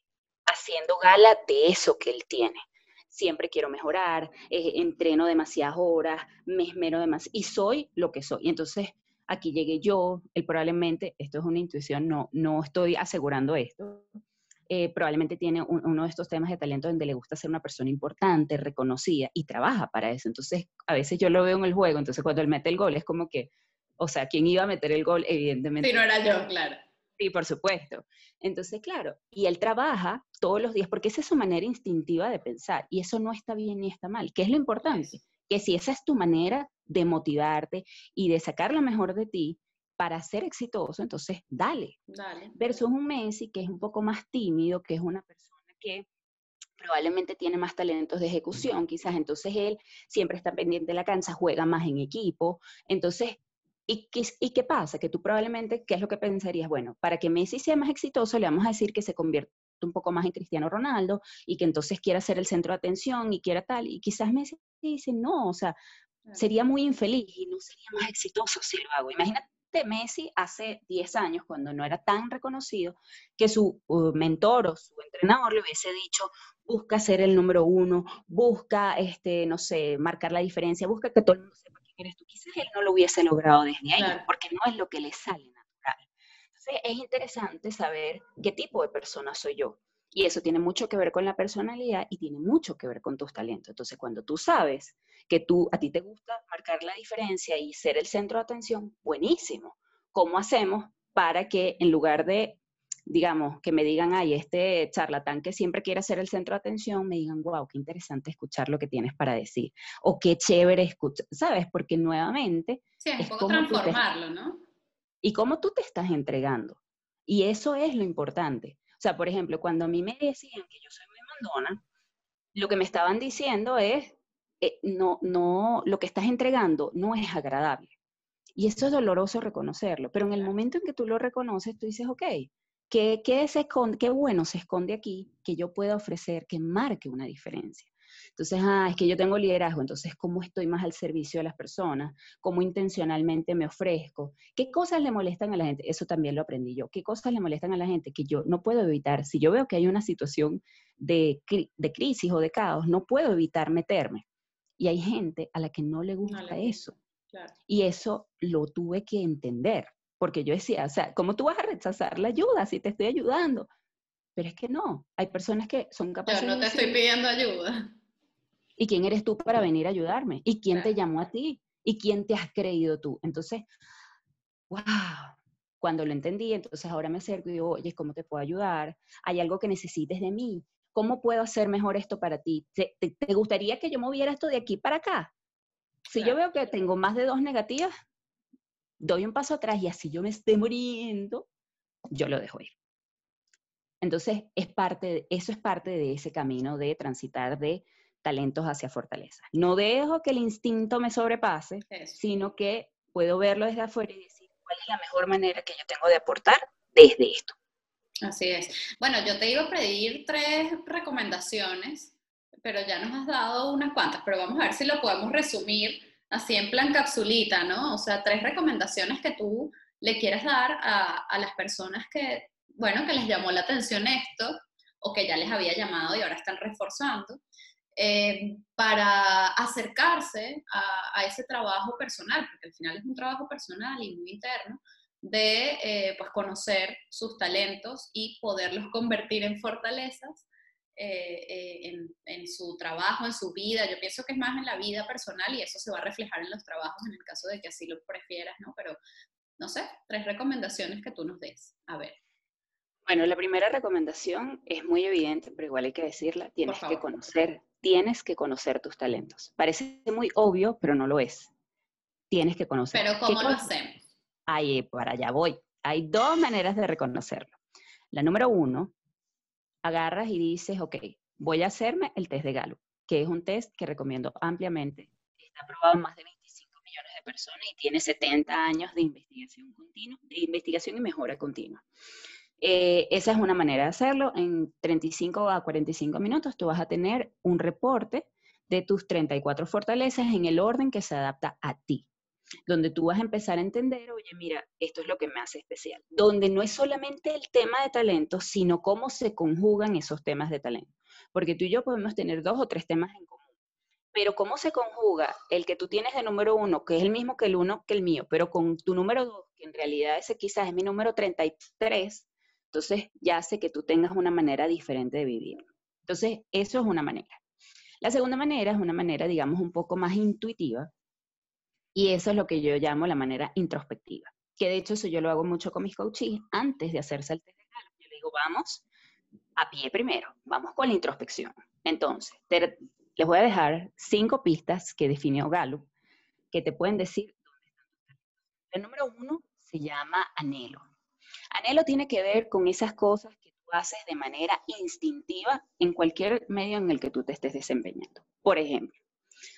haciendo gala de eso que él tiene. Siempre quiero mejorar, eh, entreno demasiadas horas, me esmero demasiado y soy lo que soy. Entonces, aquí llegué yo, él probablemente, esto es una intuición, no, no estoy asegurando esto, eh, probablemente tiene uno de estos temas de talento donde le gusta ser una persona importante, reconocida y trabaja para eso. Entonces, a veces yo lo veo en el juego, entonces cuando él mete el gol es como que, o sea, ¿quién iba a meter el gol? Evidentemente. Sí, no era yo, claro. Sí, por supuesto. Entonces, claro, y él trabaja todos los días porque esa es su manera instintiva de pensar y eso no está bien ni está mal. ¿Qué es lo importante? Que si esa es tu manera de motivarte y de sacar lo mejor de ti para ser exitoso, entonces dale. Dale. Versus un Messi que es un poco más tímido, que es una persona que probablemente tiene más talentos de ejecución, quizás entonces él siempre está pendiente de la cancha, juega más en equipo, entonces ¿Y qué, pasa? Que tú probablemente, ¿qué es lo que pensarías? Bueno, para que Messi sea más exitoso, le vamos a decir que se convierta un poco más en Cristiano Ronaldo y que entonces quiera ser el centro de atención y quiera tal. Y quizás Messi dice, no, o sea, sería muy infeliz y no sería más exitoso si lo hago. Imagínate Messi hace 10 años, cuando no era tan reconocido, que su uh, mentor o su entrenador le hubiese dicho, busca ser el número uno, busca, este, no sé, marcar la diferencia, busca que todo el mundo sepa eres tú. Quizás él no lo hubiese logrado desde ahí, porque no es lo que le sale. Entonces, es interesante saber qué tipo de persona soy yo. Y eso tiene mucho que ver con la personalidad y tiene mucho que ver con tus talentos. Entonces, cuando tú sabes que tú, a ti te gusta marcar la diferencia y ser el centro de atención, buenísimo. ¿Cómo hacemos para que en lugar de digamos, que me digan, ay, este charlatán que siempre quiere ser el centro de atención, me digan, wow, qué interesante escuchar lo que tienes para decir, o qué chévere escuchar, ¿sabes? Porque nuevamente... Sí, es, como transformarlo, ¿no? Y cómo tú te estás entregando. Y eso es lo importante. O sea, por ejemplo, cuando a mí me decían que yo soy muy mandona, lo que me estaban diciendo es, eh, no, no, lo que estás entregando no es agradable. Y eso es doloroso reconocerlo, pero en el momento en que tú lo reconoces, tú dices, ok, ¿Qué, qué, se esconde, ¿Qué bueno se esconde aquí que yo pueda ofrecer que marque una diferencia? Entonces, ah, es que yo tengo liderazgo, entonces, ¿cómo estoy más al servicio de las personas? ¿Cómo intencionalmente me ofrezco? ¿Qué cosas le molestan a la gente? Eso también lo aprendí yo. ¿Qué cosas le molestan a la gente que yo no puedo evitar? Si yo veo que hay una situación de, de crisis o de caos, no puedo evitar meterme. Y hay gente a la que no le gusta eso. Y eso lo tuve que entender, porque yo decía, o sea, ¿cómo tú vas a rechazar la ayuda si te estoy ayudando? Pero es que no, hay personas que son capaces... Yo no te estoy pidiendo ayuda. ¿Y quién eres tú para venir a ayudarme? ¿Y quién te llamó a ti? ¿Y quién te has creído tú? Entonces, wow, cuando lo entendí, entonces ahora me acerco y digo, oye, ¿cómo te puedo ayudar? ¿Hay algo que necesites de mí? ¿Cómo puedo hacer mejor esto para ti? ¿Te, gustaría que yo moviera esto de aquí para acá? Si yo veo que tengo más de dos negativas, doy un paso atrás y así yo me esté muriendo, yo lo dejo ir. Entonces, es parte, eso es parte de ese camino de transitar de talentos hacia fortaleza. No dejo que el instinto me sobrepase, sino que puedo verlo desde afuera y decir cuál es la mejor manera que yo tengo de aportar desde esto. Así es. Bueno, yo te iba a pedir tres recomendaciones, pero ya nos has dado unas cuantas, pero vamos a ver si lo podemos resumir así en plan capsulita, ¿no? O sea, tres recomendaciones que tú le quieres dar a, a las personas que, bueno, que les llamó la atención esto o que ya les había llamado y ahora están reforzando eh, para acercarse a, ese trabajo personal, porque al final es un trabajo personal y muy interno, de eh, pues conocer sus talentos y poderlos convertir en fortalezas eh, en, su trabajo, en su vida. Yo pienso que es más en la vida personal y eso se va a reflejar en los trabajos en el caso de que así lo prefieras, ¿no? Pero, no sé, tres recomendaciones que tú nos des. A ver. Bueno, la primera recomendación es muy evidente, pero igual hay que decirla, tienes que conocer tienes que conocer tus talentos. Parece muy obvio, pero no lo es. Tienes que conocer. Pero ¿cómo lo hacemos? Ahí, para allá voy. Hay dos maneras de reconocerlo. La número uno, agarras y dices, ok, voy a hacerme el test de Gallup, que es un test que recomiendo ampliamente. Está aprobado en más de 25 millones de personas y tiene 70 años de investigación continua, de investigación y mejora continua. Eh, esa es una manera de hacerlo. En 35 a 45 minutos tú vas a tener un reporte de tus 34 fortalezas en el orden que se adapta a ti, donde tú vas a empezar a entender, oye, mira, esto es lo que me hace especial, donde no es solamente el tema de talento, sino cómo se conjugan esos temas de talento, porque tú y yo podemos tener dos o tres temas en común, pero cómo se conjuga el que tú tienes de número uno, que es el mismo que el uno que el mío, pero con tu número dos, que en realidad ese quizás es mi número 33, entonces ya hace que tú tengas una manera diferente de vivir. Entonces, eso es una manera. La segunda manera es una manera, digamos, un poco más intuitiva, y eso es lo que yo llamo la manera introspectiva, que de hecho eso yo lo hago mucho con mis coaches antes de hacerse el test. Yo le digo, vamos a pie primero, vamos con la introspección. Entonces, les voy a dejar cinco pistas que definió Gallup que te pueden decir. El número uno se llama anhelo. Anhelo tiene que ver con esas cosas que tú haces de manera instintiva en cualquier medio en el que tú te estés desempeñando. Por ejemplo,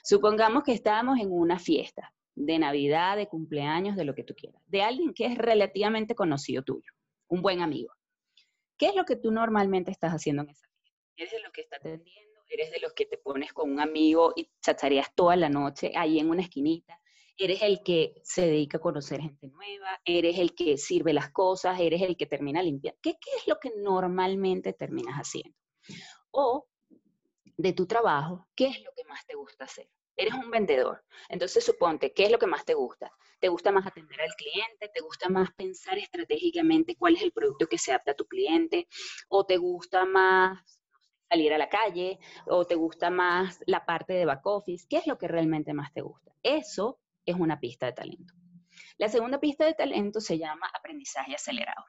supongamos que estamos en una fiesta de Navidad, de cumpleaños, de lo que tú quieras, de alguien que es relativamente conocido tuyo, un buen amigo. ¿Qué es lo que tú normalmente estás haciendo en esa fiesta? ¿Eres de los que está atendiendo? ¿Eres de los que te pones con un amigo y chachareas toda la noche ahí en una esquinita? Eres el que se dedica a conocer gente nueva, eres el que sirve las cosas, eres el que termina limpiando. ¿Qué, ¿Qué, es lo que normalmente terminas haciendo? O de tu trabajo, ¿qué es lo que más te gusta hacer? Eres un vendedor. Entonces, suponte, ¿qué es lo que más te gusta? ¿Te gusta más atender al cliente? ¿Te gusta más pensar estratégicamente cuál es el producto que se adapta a tu cliente? ¿O te gusta más salir a la calle? ¿O te gusta más la parte de back office? ¿Qué es lo que realmente más te gusta? Eso es una pista de talento. La segunda pista de talento se llama aprendizaje acelerado,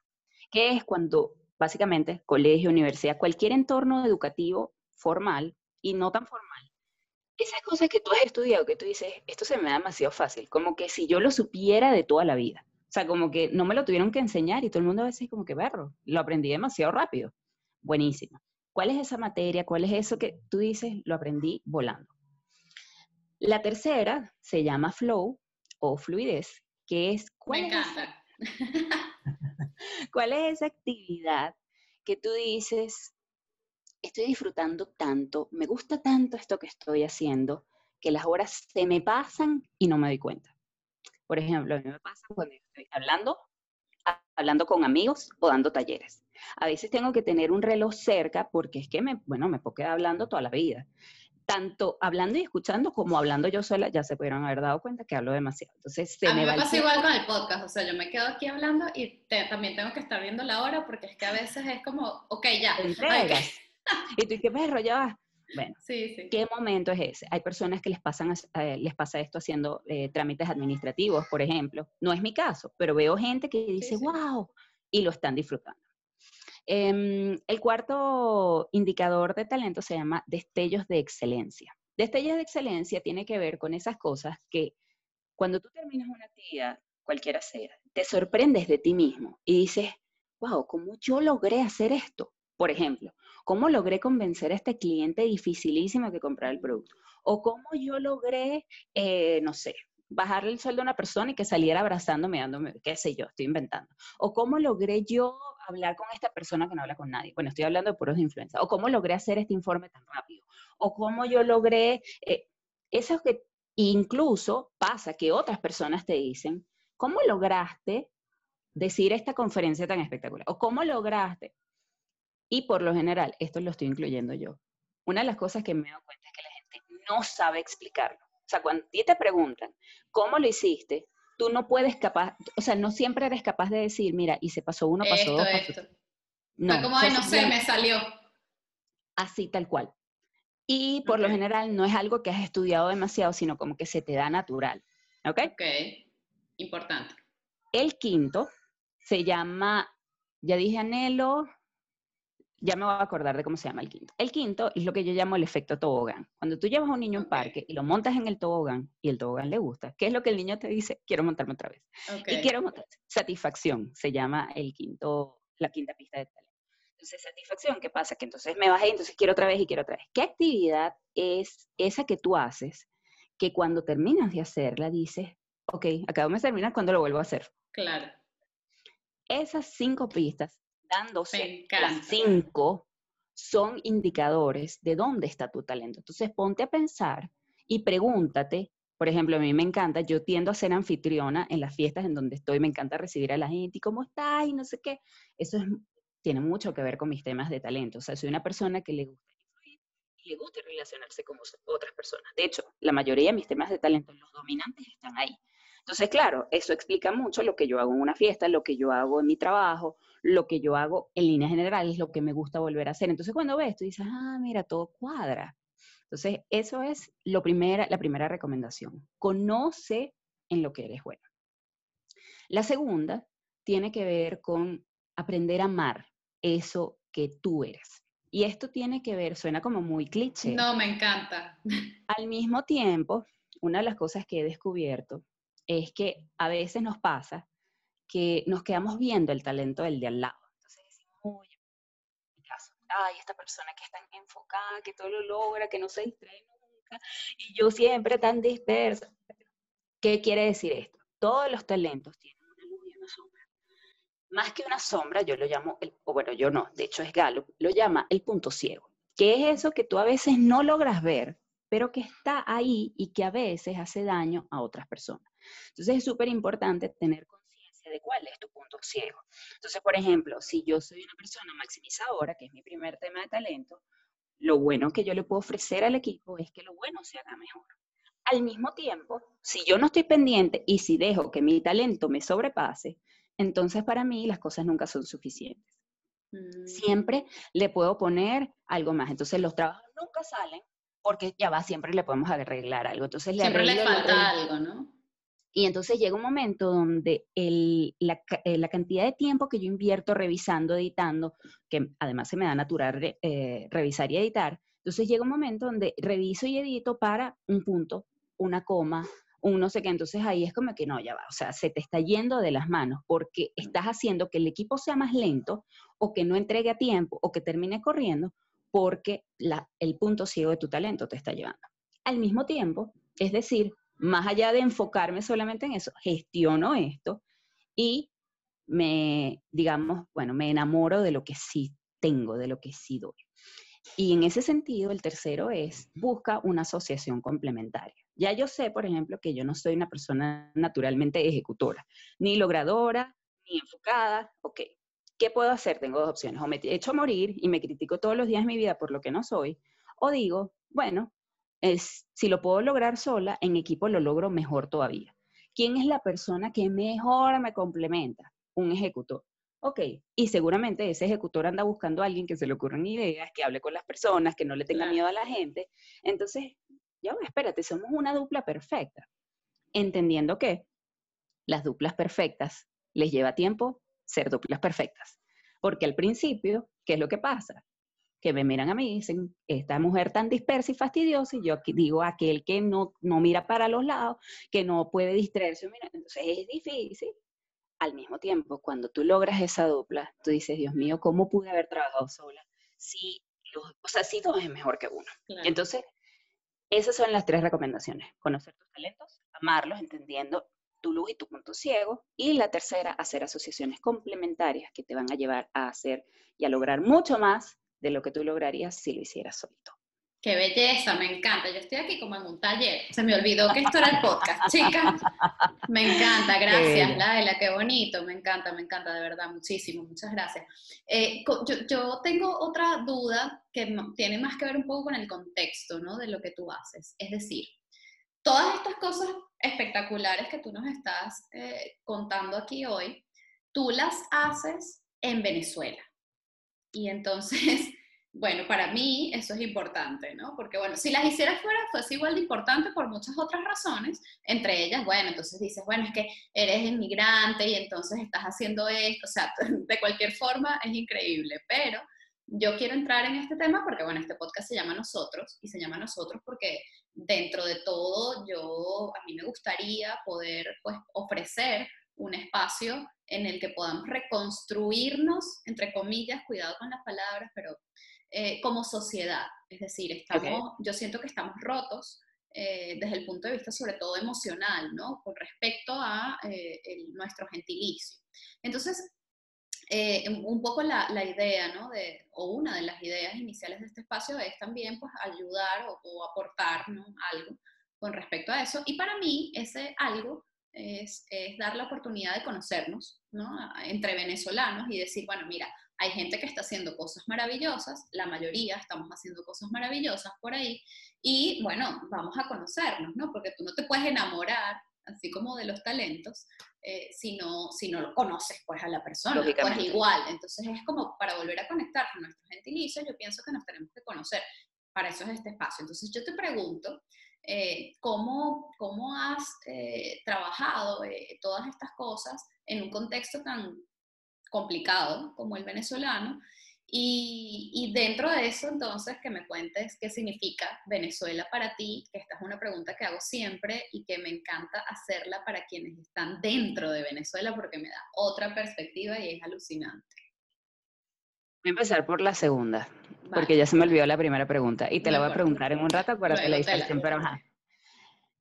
que es cuando básicamente colegio, universidad, cualquier entorno educativo formal y no tan formal, esas cosas que tú has estudiado, que tú dices, esto se me da demasiado fácil, como que si yo lo supiera de toda la vida. O sea, como que no me lo tuvieron que enseñar y todo el mundo a veces como que berro, lo aprendí demasiado rápido. Buenísimo. ¿Cuál es esa materia? ¿Cuál es eso que tú dices? Lo aprendí volando. La tercera se llama flow o fluidez, que es... Me encanta. ¿Cuál es esa actividad que tú dices, estoy disfrutando tanto, me gusta tanto esto que estoy haciendo, que las horas se me pasan y no me doy cuenta? Por ejemplo, a mí me pasa cuando estoy hablando, hablando con amigos o dando talleres. A veces tengo que tener un reloj cerca porque es que me, bueno, me puedo quedar hablando toda la vida tanto hablando y escuchando como hablando yo sola, ya se pudieron haber dado cuenta que hablo demasiado. Entonces, se a mí me pasa igual con el podcast, o sea, yo me quedo aquí hablando y también tengo que estar viendo la hora porque es que a veces es como, ok, ya. y tú, ¿qué perro? Ya vas. Bueno, sí, sí. ¿qué momento es ese? Hay personas que les, pasan, eh, les pasa esto haciendo eh, trámites administrativos, por ejemplo. No es mi caso, pero veo gente que dice, wow, y lo están disfrutando. Em, el cuarto indicador de talento se llama destellos de excelencia. Destellos de excelencia tiene que ver con esas cosas que cuando tú terminas una actividad, cualquiera sea, te sorprendes de ti mismo y dices, wow, ¿cómo yo logré hacer esto? Por ejemplo, ¿cómo logré convencer a este cliente dificilísimo que comprara el producto? O cómo yo logré, eh, no sé, bajarle el sueldo a una persona y que saliera abrazándome, dándome, qué sé yo, estoy inventando. O cómo logré yo hablar con esta persona que no habla con nadie. Bueno, estoy hablando de puros de influencia. O cómo logré hacer este informe tan rápido. O cómo yo logré, eh, eso que incluso pasa que otras personas te dicen, ¿cómo lograste decir esta conferencia tan espectacular? O cómo lograste. Y por lo general, esto lo estoy incluyendo yo. Una de las cosas que me dado cuenta es que la gente no sabe explicarlo. O sea, cuando te preguntan, ¿cómo lo hiciste? tú no puedes capaz, o sea, no siempre eres capaz de decir, mira, y se pasó uno, pasó dos. Esto. No, como, de, no sé, me salió. Así, tal cual. Y por lo general no es algo que has estudiado demasiado, sino como que se te da natural. ¿Ok? Ok, importante. El quinto se llama, ya dije anhelo, ya me voy a acordar de cómo se llama el quinto. El quinto es lo que yo llamo el efecto tobogán. Cuando tú llevas a un niño en parque y lo montas en el tobogán y el tobogán le gusta, ¿qué es lo que el niño te dice? Quiero montarme otra vez. Y quiero montar. Satisfacción se llama el quinto, la quinta pista de talento. Entonces, satisfacción, ¿qué pasa? Que entonces me bajé, entonces quiero otra vez y quiero otra vez. ¿Qué actividad es esa que tú haces que cuando terminas de hacerla dices, ok, acabo de terminar, ¿cuándo lo vuelvo a hacer? Claro. Esas cinco pistas dándose las cinco son indicadores de dónde está tu talento. Entonces ponte a pensar y pregúntate, por ejemplo, a mí me encanta, yo tiendo a ser anfitriona en las fiestas en donde estoy, me encanta recibir a la gente y cómo estás y no sé qué. Eso tiene mucho que ver con mis temas de talento. O sea, soy una persona que le gusta influir y le gusta relacionarse con otras personas. De hecho, la mayoría de mis temas de talento, los dominantes, están ahí. Entonces, claro, eso explica mucho lo que yo hago en una fiesta, lo que yo hago en mi trabajo, lo que yo hago en líneas generales, lo que me gusta volver a hacer. Entonces, cuando ves, tú dices, ah, mira, todo cuadra. Entonces, eso es lo primera, la primera recomendación. Conoce en lo que eres bueno. La segunda tiene que ver con aprender a amar eso que tú eres. Y esto tiene que ver, suena como muy cliché. No, me encanta. Al mismo tiempo, una de las cosas que he descubierto es que a veces nos pasa que nos quedamos viendo el talento del de al lado. Entonces decimos, oye, ay, esta persona que es tan enfocada, que todo lo logra, que no se distrae nunca, y yo siempre tan dispersa. ¿Qué quiere decir esto? Todos los talentos tienen una luz y una sombra. Más que una sombra, yo lo llamo, el, o bueno, yo no, de hecho es Galo, lo llama el punto ciego. ¿Qué es eso que tú a veces no logras ver, pero que está ahí y que a veces hace daño a otras personas? Entonces es súper importante tener conciencia de cuál es tu punto ciego. Entonces, por ejemplo, si yo soy una persona maximizadora, que es mi primer tema de talento, lo bueno que yo le puedo ofrecer al equipo es que lo bueno se haga mejor. Al mismo tiempo, si yo no estoy pendiente y si dejo que mi talento me sobrepase, entonces para mí las cosas nunca son suficientes. Mm. Siempre le puedo poner algo más. Entonces los trabajos nunca salen porque ya va, siempre le podemos arreglar algo. Entonces siempre le falta algo, ¿no? Y entonces llega un momento donde eh, la, cantidad de tiempo que yo invierto revisando, editando, que además se me da natural eh, revisar y editar, entonces llega un momento donde reviso y edito para un punto, una coma, un no sé qué, entonces ahí es como que no, ya va, o sea, se te está yendo de las manos porque estás haciendo que el equipo sea más lento o que no entregue a tiempo o que termine corriendo porque el punto ciego de tu talento te está llevando. Al mismo tiempo, es decir, más allá de enfocarme solamente en eso, gestiono esto y me, digamos, bueno, me enamoro de lo que sí tengo, de lo que sí doy. Y en ese sentido, el tercero es, busca una asociación complementaria. Ya yo sé, por ejemplo, que yo no soy una persona naturalmente ejecutora, ni logradora, ni enfocada. Ok, ¿qué puedo hacer? Tengo dos opciones. O me echo a morir y me critico todos los días de mi vida por lo que no soy, o digo, bueno, es, si lo puedo lograr sola, en equipo lo logro mejor todavía. ¿Quién es la persona que mejor me complementa? Un ejecutor. Ok, y seguramente ese ejecutor anda buscando a alguien que se le ocurran ideas, que hable con las personas, que no le tenga miedo a la gente. Entonces, ya, espérate, somos una dupla perfecta. Entendiendo que las duplas perfectas les lleva tiempo ser duplas perfectas. Porque al principio, ¿qué es lo que pasa? Que me miran a mí y dicen, esta mujer tan dispersa y fastidiosa, y yo digo, aquel que no, no mira para los lados, que no puede distraerse. Entonces es difícil al mismo tiempo, cuando tú logras esa dupla, tú dices, Dios mío, ¿cómo pude haber trabajado sola? Si, o sea, si dos es mejor que uno. Entonces, esas son las tres recomendaciones. Conocer tus talentos, amarlos, entendiendo tu luz y tu punto ciego. Y la tercera, hacer asociaciones complementarias que te van a llevar a hacer y a lograr mucho más de lo que tú lograrías si lo hicieras solito. Qué belleza, me encanta. Yo estoy aquí como en un taller. Se me olvidó que esto era el podcast, chicas. Me encanta, gracias, Laila, qué bonito. Me encanta, me encanta, de verdad, muchísimo. Muchas gracias. Eh, yo, tengo otra duda que tiene más que ver un poco con el contexto, ¿no? De lo que tú haces. Es decir, todas estas cosas espectaculares que tú nos estás eh, contando aquí hoy, tú las haces en Venezuela. Y entonces bueno, para mí eso es importante, ¿no? Porque, bueno, si las hicieras fuera, fuese igual de importante por muchas otras razones, entre ellas, bueno, entonces dices, bueno, es que eres inmigrante y entonces estás haciendo esto, o sea, de cualquier forma es increíble, pero yo quiero entrar en este tema porque, bueno, este podcast se llama Nosotros y se llama Nosotros porque dentro de todo yo, a mí me gustaría poder, pues, ofrecer un espacio en el que podamos reconstruirnos, entre comillas, cuidado con las palabras, pero eh, como sociedad. Es decir, estamos, yo siento que estamos rotos eh, desde el punto de vista sobre todo emocional, ¿no? Con respecto a eh, nuestro gentilicio. Entonces, un poco la, la, idea, ¿no? De, o una de las ideas iniciales de este espacio es también pues, ayudar o, o aportar ¿no? algo con respecto a eso. Y para mí ese algo es, es, dar la oportunidad de conocernos ¿no? entre venezolanos y decir, bueno, mira, hay gente que está haciendo cosas maravillosas, la mayoría estamos haciendo cosas maravillosas por ahí, y bueno, vamos a conocernos, ¿no? Porque tú no te puedes enamorar, así como de los talentos, eh, si, no, si no lo conoces pues a la persona, pues igual, entonces es como para volver a conectar con nuestros gentilicios, yo pienso que nos tenemos que conocer, para eso es este espacio. Entonces yo te pregunto, eh, ¿cómo, ¿cómo, has eh, trabajado todas estas cosas en un contexto tan, complicado como el venezolano. Y, dentro de eso, entonces, que me cuentes qué significa Venezuela para ti, que esta es una pregunta que hago siempre y que me encanta hacerla para quienes están dentro de Venezuela porque me da otra perspectiva y es alucinante. Voy a empezar por la segunda, porque ya se me olvidó la primera pregunta y te la voy a preguntar en un rato, acuérdate la distracción, pero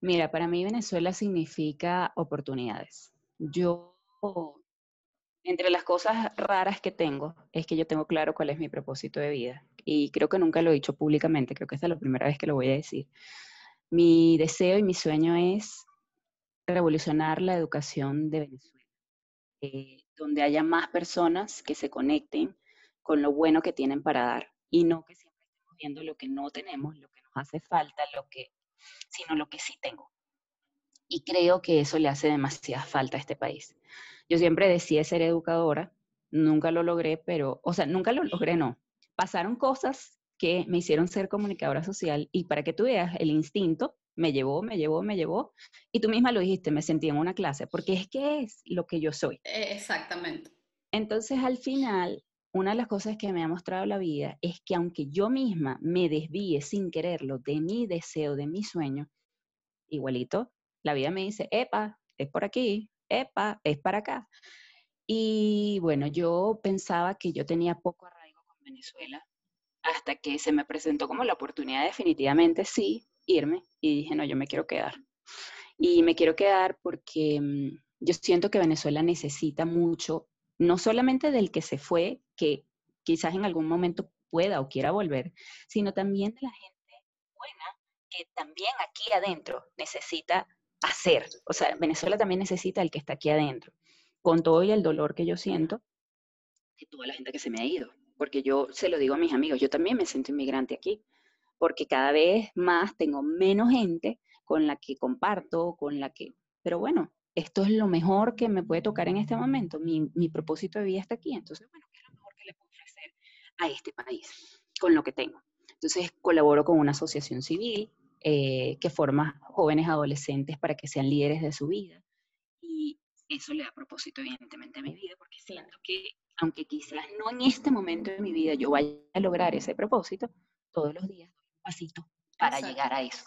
Mira, para mí Venezuela significa oportunidades. Yo entre las cosas raras que tengo es que yo tengo claro cuál es mi propósito de vida. Y creo que nunca lo he dicho públicamente, creo que esta es la primera vez que lo voy a decir. Mi deseo y mi sueño es revolucionar la educación de Venezuela, eh, donde haya más personas que se conecten con lo bueno que tienen para dar y no que siempre estemos viendo lo que no tenemos, lo que nos hace falta, lo que, sino lo que sí tengo. Y creo que eso le hace demasiada falta a este país. Yo siempre decía ser educadora, nunca lo logré, pero, o sea, nunca lo logré, no. Pasaron cosas que me hicieron ser comunicadora social y para que tú veas, el instinto me llevó, me llevó, me llevó. Y tú misma lo dijiste, me sentí en una clase, porque es que es lo que yo soy. Exactamente. Entonces, al final, una de las cosas que me ha mostrado la vida es que aunque yo misma me desvíe sin quererlo de mi deseo, de mi sueño, igualito, la vida me dice, epa, es por aquí, epa, es para acá. Y bueno, yo pensaba que yo tenía poco arraigo con Venezuela hasta que se me presentó como la oportunidad definitivamente sí irme y dije, no, yo me quiero quedar. Y me quiero quedar porque mm, yo siento que Venezuela necesita mucho no solamente del que se fue, que quizás en algún momento pueda o quiera volver, sino también de la gente buena que también aquí adentro necesita hacer. O sea, Venezuela también necesita el que está aquí adentro, con todo y el dolor que yo siento de toda la gente que se me ha ido. Porque yo se lo digo a mis amigos, yo también me siento inmigrante aquí, porque cada vez más tengo menos gente con la que comparto, con la que... Pero bueno, esto es lo mejor que me puede tocar en este momento. Mi, mi propósito de vida está aquí. Entonces, bueno, ¿qué es lo mejor que le puedo ofrecer a este país con lo que tengo? Entonces, colaboro con una asociación civil eh, que forma jóvenes adolescentes para que sean líderes de su vida. Y eso le da propósito, evidentemente, a mi vida, porque siento que, aunque quizás no en este momento de mi vida yo vaya a lograr ese propósito, todos los días un pasito para llegar a eso.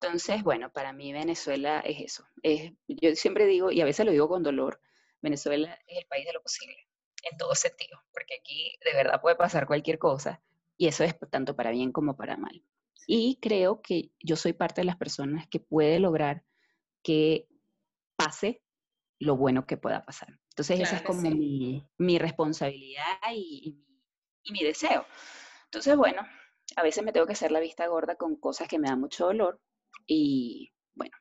Entonces, bueno, para mí Venezuela es eso. Es, yo siempre digo, y a veces lo digo con dolor, Venezuela es el país de lo posible, en todo sentido, porque aquí de verdad puede pasar cualquier cosa, y eso es tanto para bien como para mal. Y creo que yo soy parte de las personas que puede lograr que pase lo bueno que pueda pasar. Entonces, esa es como mi, mi, responsabilidad y, y mi deseo. Entonces, bueno, a veces me tengo que hacer la vista gorda con cosas que me dan mucho dolor, y bueno,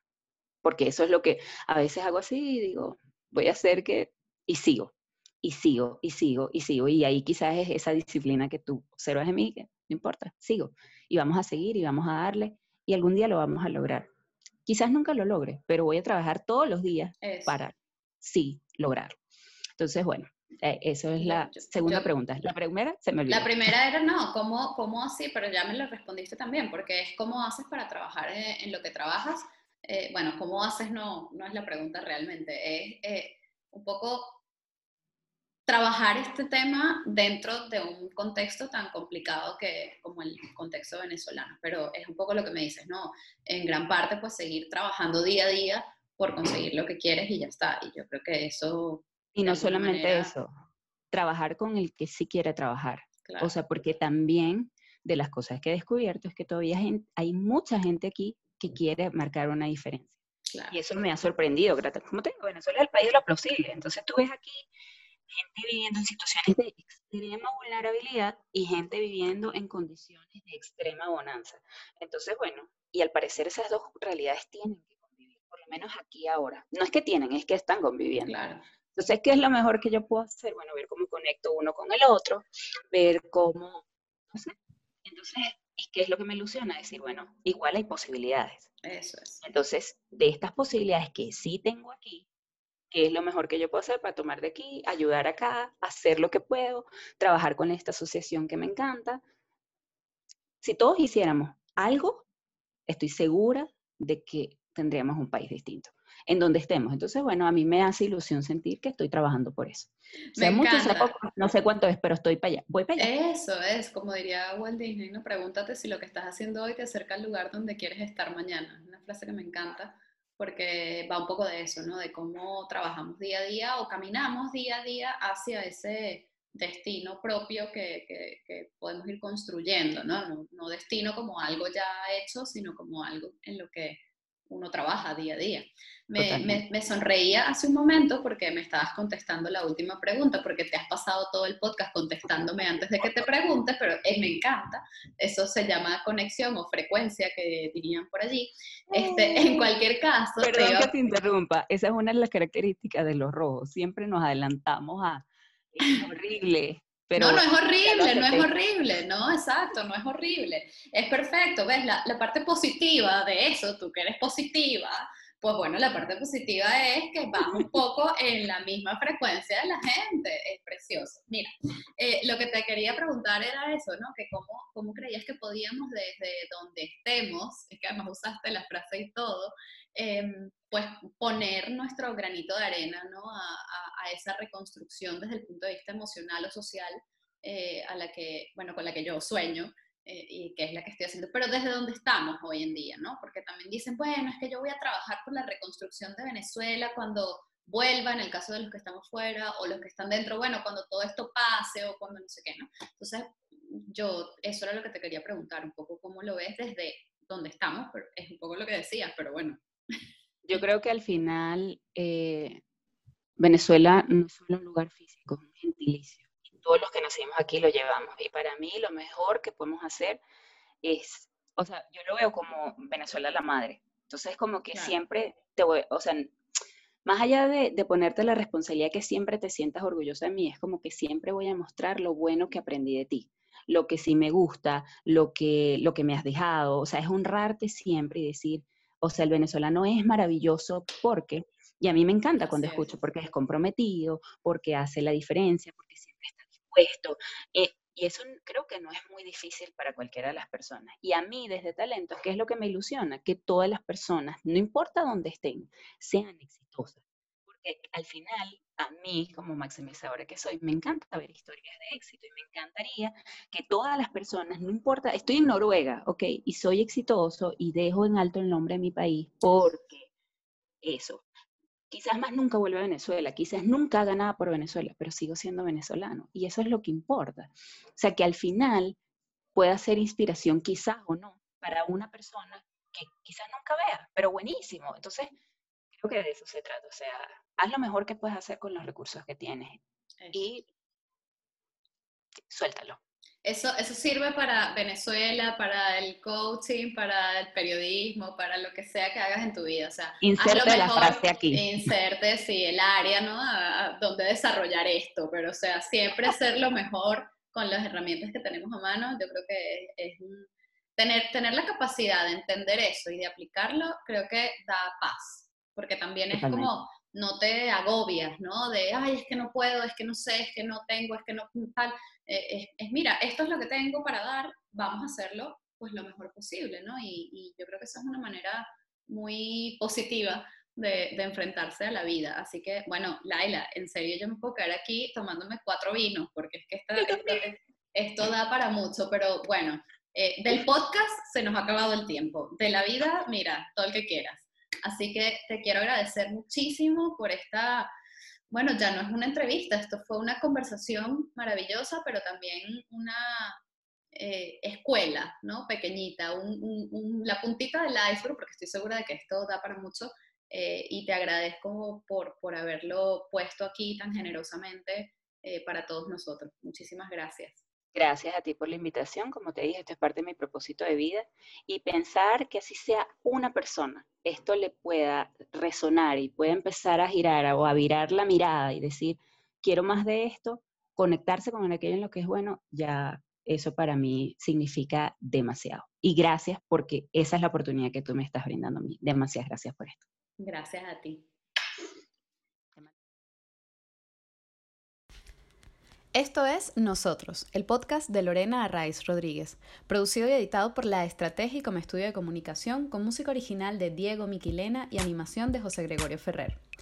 porque eso es lo que a veces hago así y digo, voy a hacer que, y sigo, y sigo, y sigo, y sigo. Y ahí quizás es esa disciplina que tú observas en mí, que no importa, sigo. Y vamos a seguir y vamos a darle, y algún día lo vamos a lograr. Quizás nunca lo logre, pero voy a trabajar todos los días para sí lograrlo. Entonces, bueno, eh, eso es la segunda pregunta. La primera se me olvidó. La primera era, no, ¿cómo, ¿cómo así? Pero ya me lo respondiste también, porque es cómo haces para trabajar en, lo que trabajas. Eh, bueno, ¿cómo haces? No, no es la pregunta realmente. Es eh, un poco trabajar este tema dentro de un contexto tan complicado que como el contexto venezolano. Pero es un poco lo que me dices, ¿no? En gran parte, pues seguir trabajando día a día por conseguir lo que quieres y ya está. Y yo creo que eso y no solamente eso, trabajar con el que sí quiere trabajar. O sea, porque también de las cosas que he descubierto es que todavía hay mucha gente aquí que quiere marcar una diferencia. Y eso me ha sorprendido, como tengo Venezuela es el país de lo plausible. Entonces tú ves aquí gente viviendo en situaciones de extrema vulnerabilidad y gente viviendo en condiciones de extrema bonanza. Entonces, bueno, y al parecer esas dos realidades tienen que convivir, por lo menos aquí ahora. No es que tienen, es que están conviviendo. Claro. Entonces, ¿qué es lo mejor que yo puedo hacer? Bueno, ver cómo conecto uno con el otro, ver cómo, no sé. Entonces, ¿y qué es lo que me ilusiona? Decir, bueno, igual hay posibilidades. Eso es. Entonces, de estas posibilidades que sí tengo aquí, ¿qué es lo mejor que yo puedo hacer para tomar de aquí, ayudar acá, hacer lo que puedo, trabajar con esta asociación que me encanta? Si todos hiciéramos algo, estoy segura de que tendríamos un país distinto en donde estemos. Entonces, bueno, a mí me hace ilusión sentir que estoy trabajando por eso. Me mucho, no sé cuánto es, pero estoy para allá. Voy para allá. Eso es, como diría Walt Disney, ¿no? Pregúntate si lo que estás haciendo hoy te acerca al lugar donde quieres estar mañana. Una frase que me encanta porque va un poco de eso, ¿no? De cómo trabajamos día a día o caminamos día a día hacia ese destino propio que, que, podemos ir construyendo, ¿no? ¿no? ¿no? destino como algo ya hecho, sino como algo en lo que uno trabaja día a día. Me, me, sonreía hace un momento porque me estabas contestando la última pregunta, porque te has pasado todo el podcast contestándome antes de que te preguntes, pero eh, me encanta. Eso se llama conexión o frecuencia que dirían por allí. Este, en cualquier caso... Perdón que te interrumpa, esa es una de las características de los rojos. Siempre nos adelantamos a... Es horrible, no, no es horrible, no es horrible, no, exacto, no es horrible. Es perfecto, ¿ves? La, la, parte positiva de eso, tú que eres positiva, pues bueno, la parte positiva es que vas un poco en la misma frecuencia de la gente, es precioso. Mira, eh, lo que te quería preguntar era eso, ¿no? Que cómo, cómo creías que podíamos desde donde estemos, es que además usaste la frase y todo, em, pues poner nuestro granito de arena, ¿no? A, a, esa reconstrucción desde el punto de vista emocional o social eh, a la que, bueno, con la que yo sueño. Eh, y que es la que estoy haciendo, pero desde dónde estamos hoy en día, ¿no? Porque también dicen, bueno, es que yo voy a trabajar por la reconstrucción de Venezuela cuando vuelva, en el caso de los que estamos fuera, o los que están dentro, bueno, cuando todo esto pase, o cuando no sé qué, ¿no? Entonces, yo, eso era lo que te quería preguntar, un poco cómo lo ves desde dónde estamos, pero es un poco lo que decías, pero bueno. Yo creo que al final, eh, Venezuela no es solo un lugar físico, es un gentilicio. Y todos los que nacimos aquí lo llevamos. Y para mí lo mejor que podemos hacer es, o sea, yo lo veo como Venezuela la madre. Entonces, como que siempre te voy, o sea, más allá de, de, ponerte la responsabilidad que siempre te sientas orgullosa de mí, es como que siempre voy a mostrar lo bueno que aprendí de ti, lo que sí me gusta, lo que, lo que me has dejado, o sea, es honrarte siempre y decir, o sea, el venezolano es maravilloso porque, y a mí me encanta cuando escucho, porque es comprometido, porque hace la diferencia, porque siempre está dispuesto. Eh, y eso creo que no es muy difícil para cualquiera de las personas. Y a mí, desde talento, ¿qué es lo que me ilusiona? Que todas las personas, no importa dónde estén, sean exitosas. Porque al final, a mí, como maximizadora que soy, me encanta ver historias de éxito y me encantaría que todas las personas, no importa, estoy en Noruega, ¿ok? Y soy exitoso y dejo en alto el nombre de mi país porque eso, quizás más nunca vuelva a Venezuela, quizás nunca haga nada por Venezuela, pero sigo siendo venezolano. Y eso es lo que importa. O sea, que al final pueda ser inspiración quizás o no para una persona que quizás nunca vea, pero buenísimo. Entonces, creo que de eso se trata. O sea, haz lo mejor que puedes hacer con los recursos que tienes y suéltalo. Eso, eso sirve para Venezuela, para el coaching, para el periodismo, para lo que sea que hagas en tu vida. O sea, inserte la frase aquí. Inserte, sí, el área, ¿no? donde desarrollar esto, pero o sea, siempre hacer lo mejor con las herramientas que tenemos a mano. Yo creo que es, tener, tener la capacidad de entender eso y de aplicarlo, creo que da paz, porque también es como no te agobias, ¿no? De, ay, es que no puedo, es que no sé, es que no tengo, es que no tal. Eh, es, mira, esto es lo que tengo para dar, vamos a hacerlo pues lo mejor posible, ¿no? Y, yo creo que esa es una manera muy positiva de, enfrentarse a la vida. Así que, bueno, Laila, en serio yo me puedo quedar aquí tomándome cuatro vinos, porque es que esto, da para mucho, pero bueno, eh, del podcast se nos ha acabado el tiempo, de la vida, mira, todo el que quieras. Así que te quiero agradecer muchísimo por esta, bueno, ya no es una entrevista, esto fue una conversación maravillosa, pero también una eh, escuela, ¿no? Pequeñita, la puntita del iceberg, porque estoy segura de que esto da para mucho. Eh, y te agradezco por, por haberlo puesto aquí tan generosamente eh, para todos nosotros. Muchísimas gracias. Gracias a ti por la invitación. Como te dije, esto es parte de mi propósito de vida. Y pensar que así sea una persona, esto le pueda resonar y pueda empezar a girar o a virar la mirada y decir, quiero más de esto, conectarse con aquello en lo que es bueno, ya eso para mí significa demasiado. Y gracias porque esa es la oportunidad que tú me estás brindando a mí. Demasiadas gracias por esto. Gracias a ti. Esto es Nosotros, el podcast de Lorena Arraiz Rodríguez, producido y editado por La Estrategia como estudio de comunicación, con música original de Diego Miquilena y animación de José Gregorio Ferrer.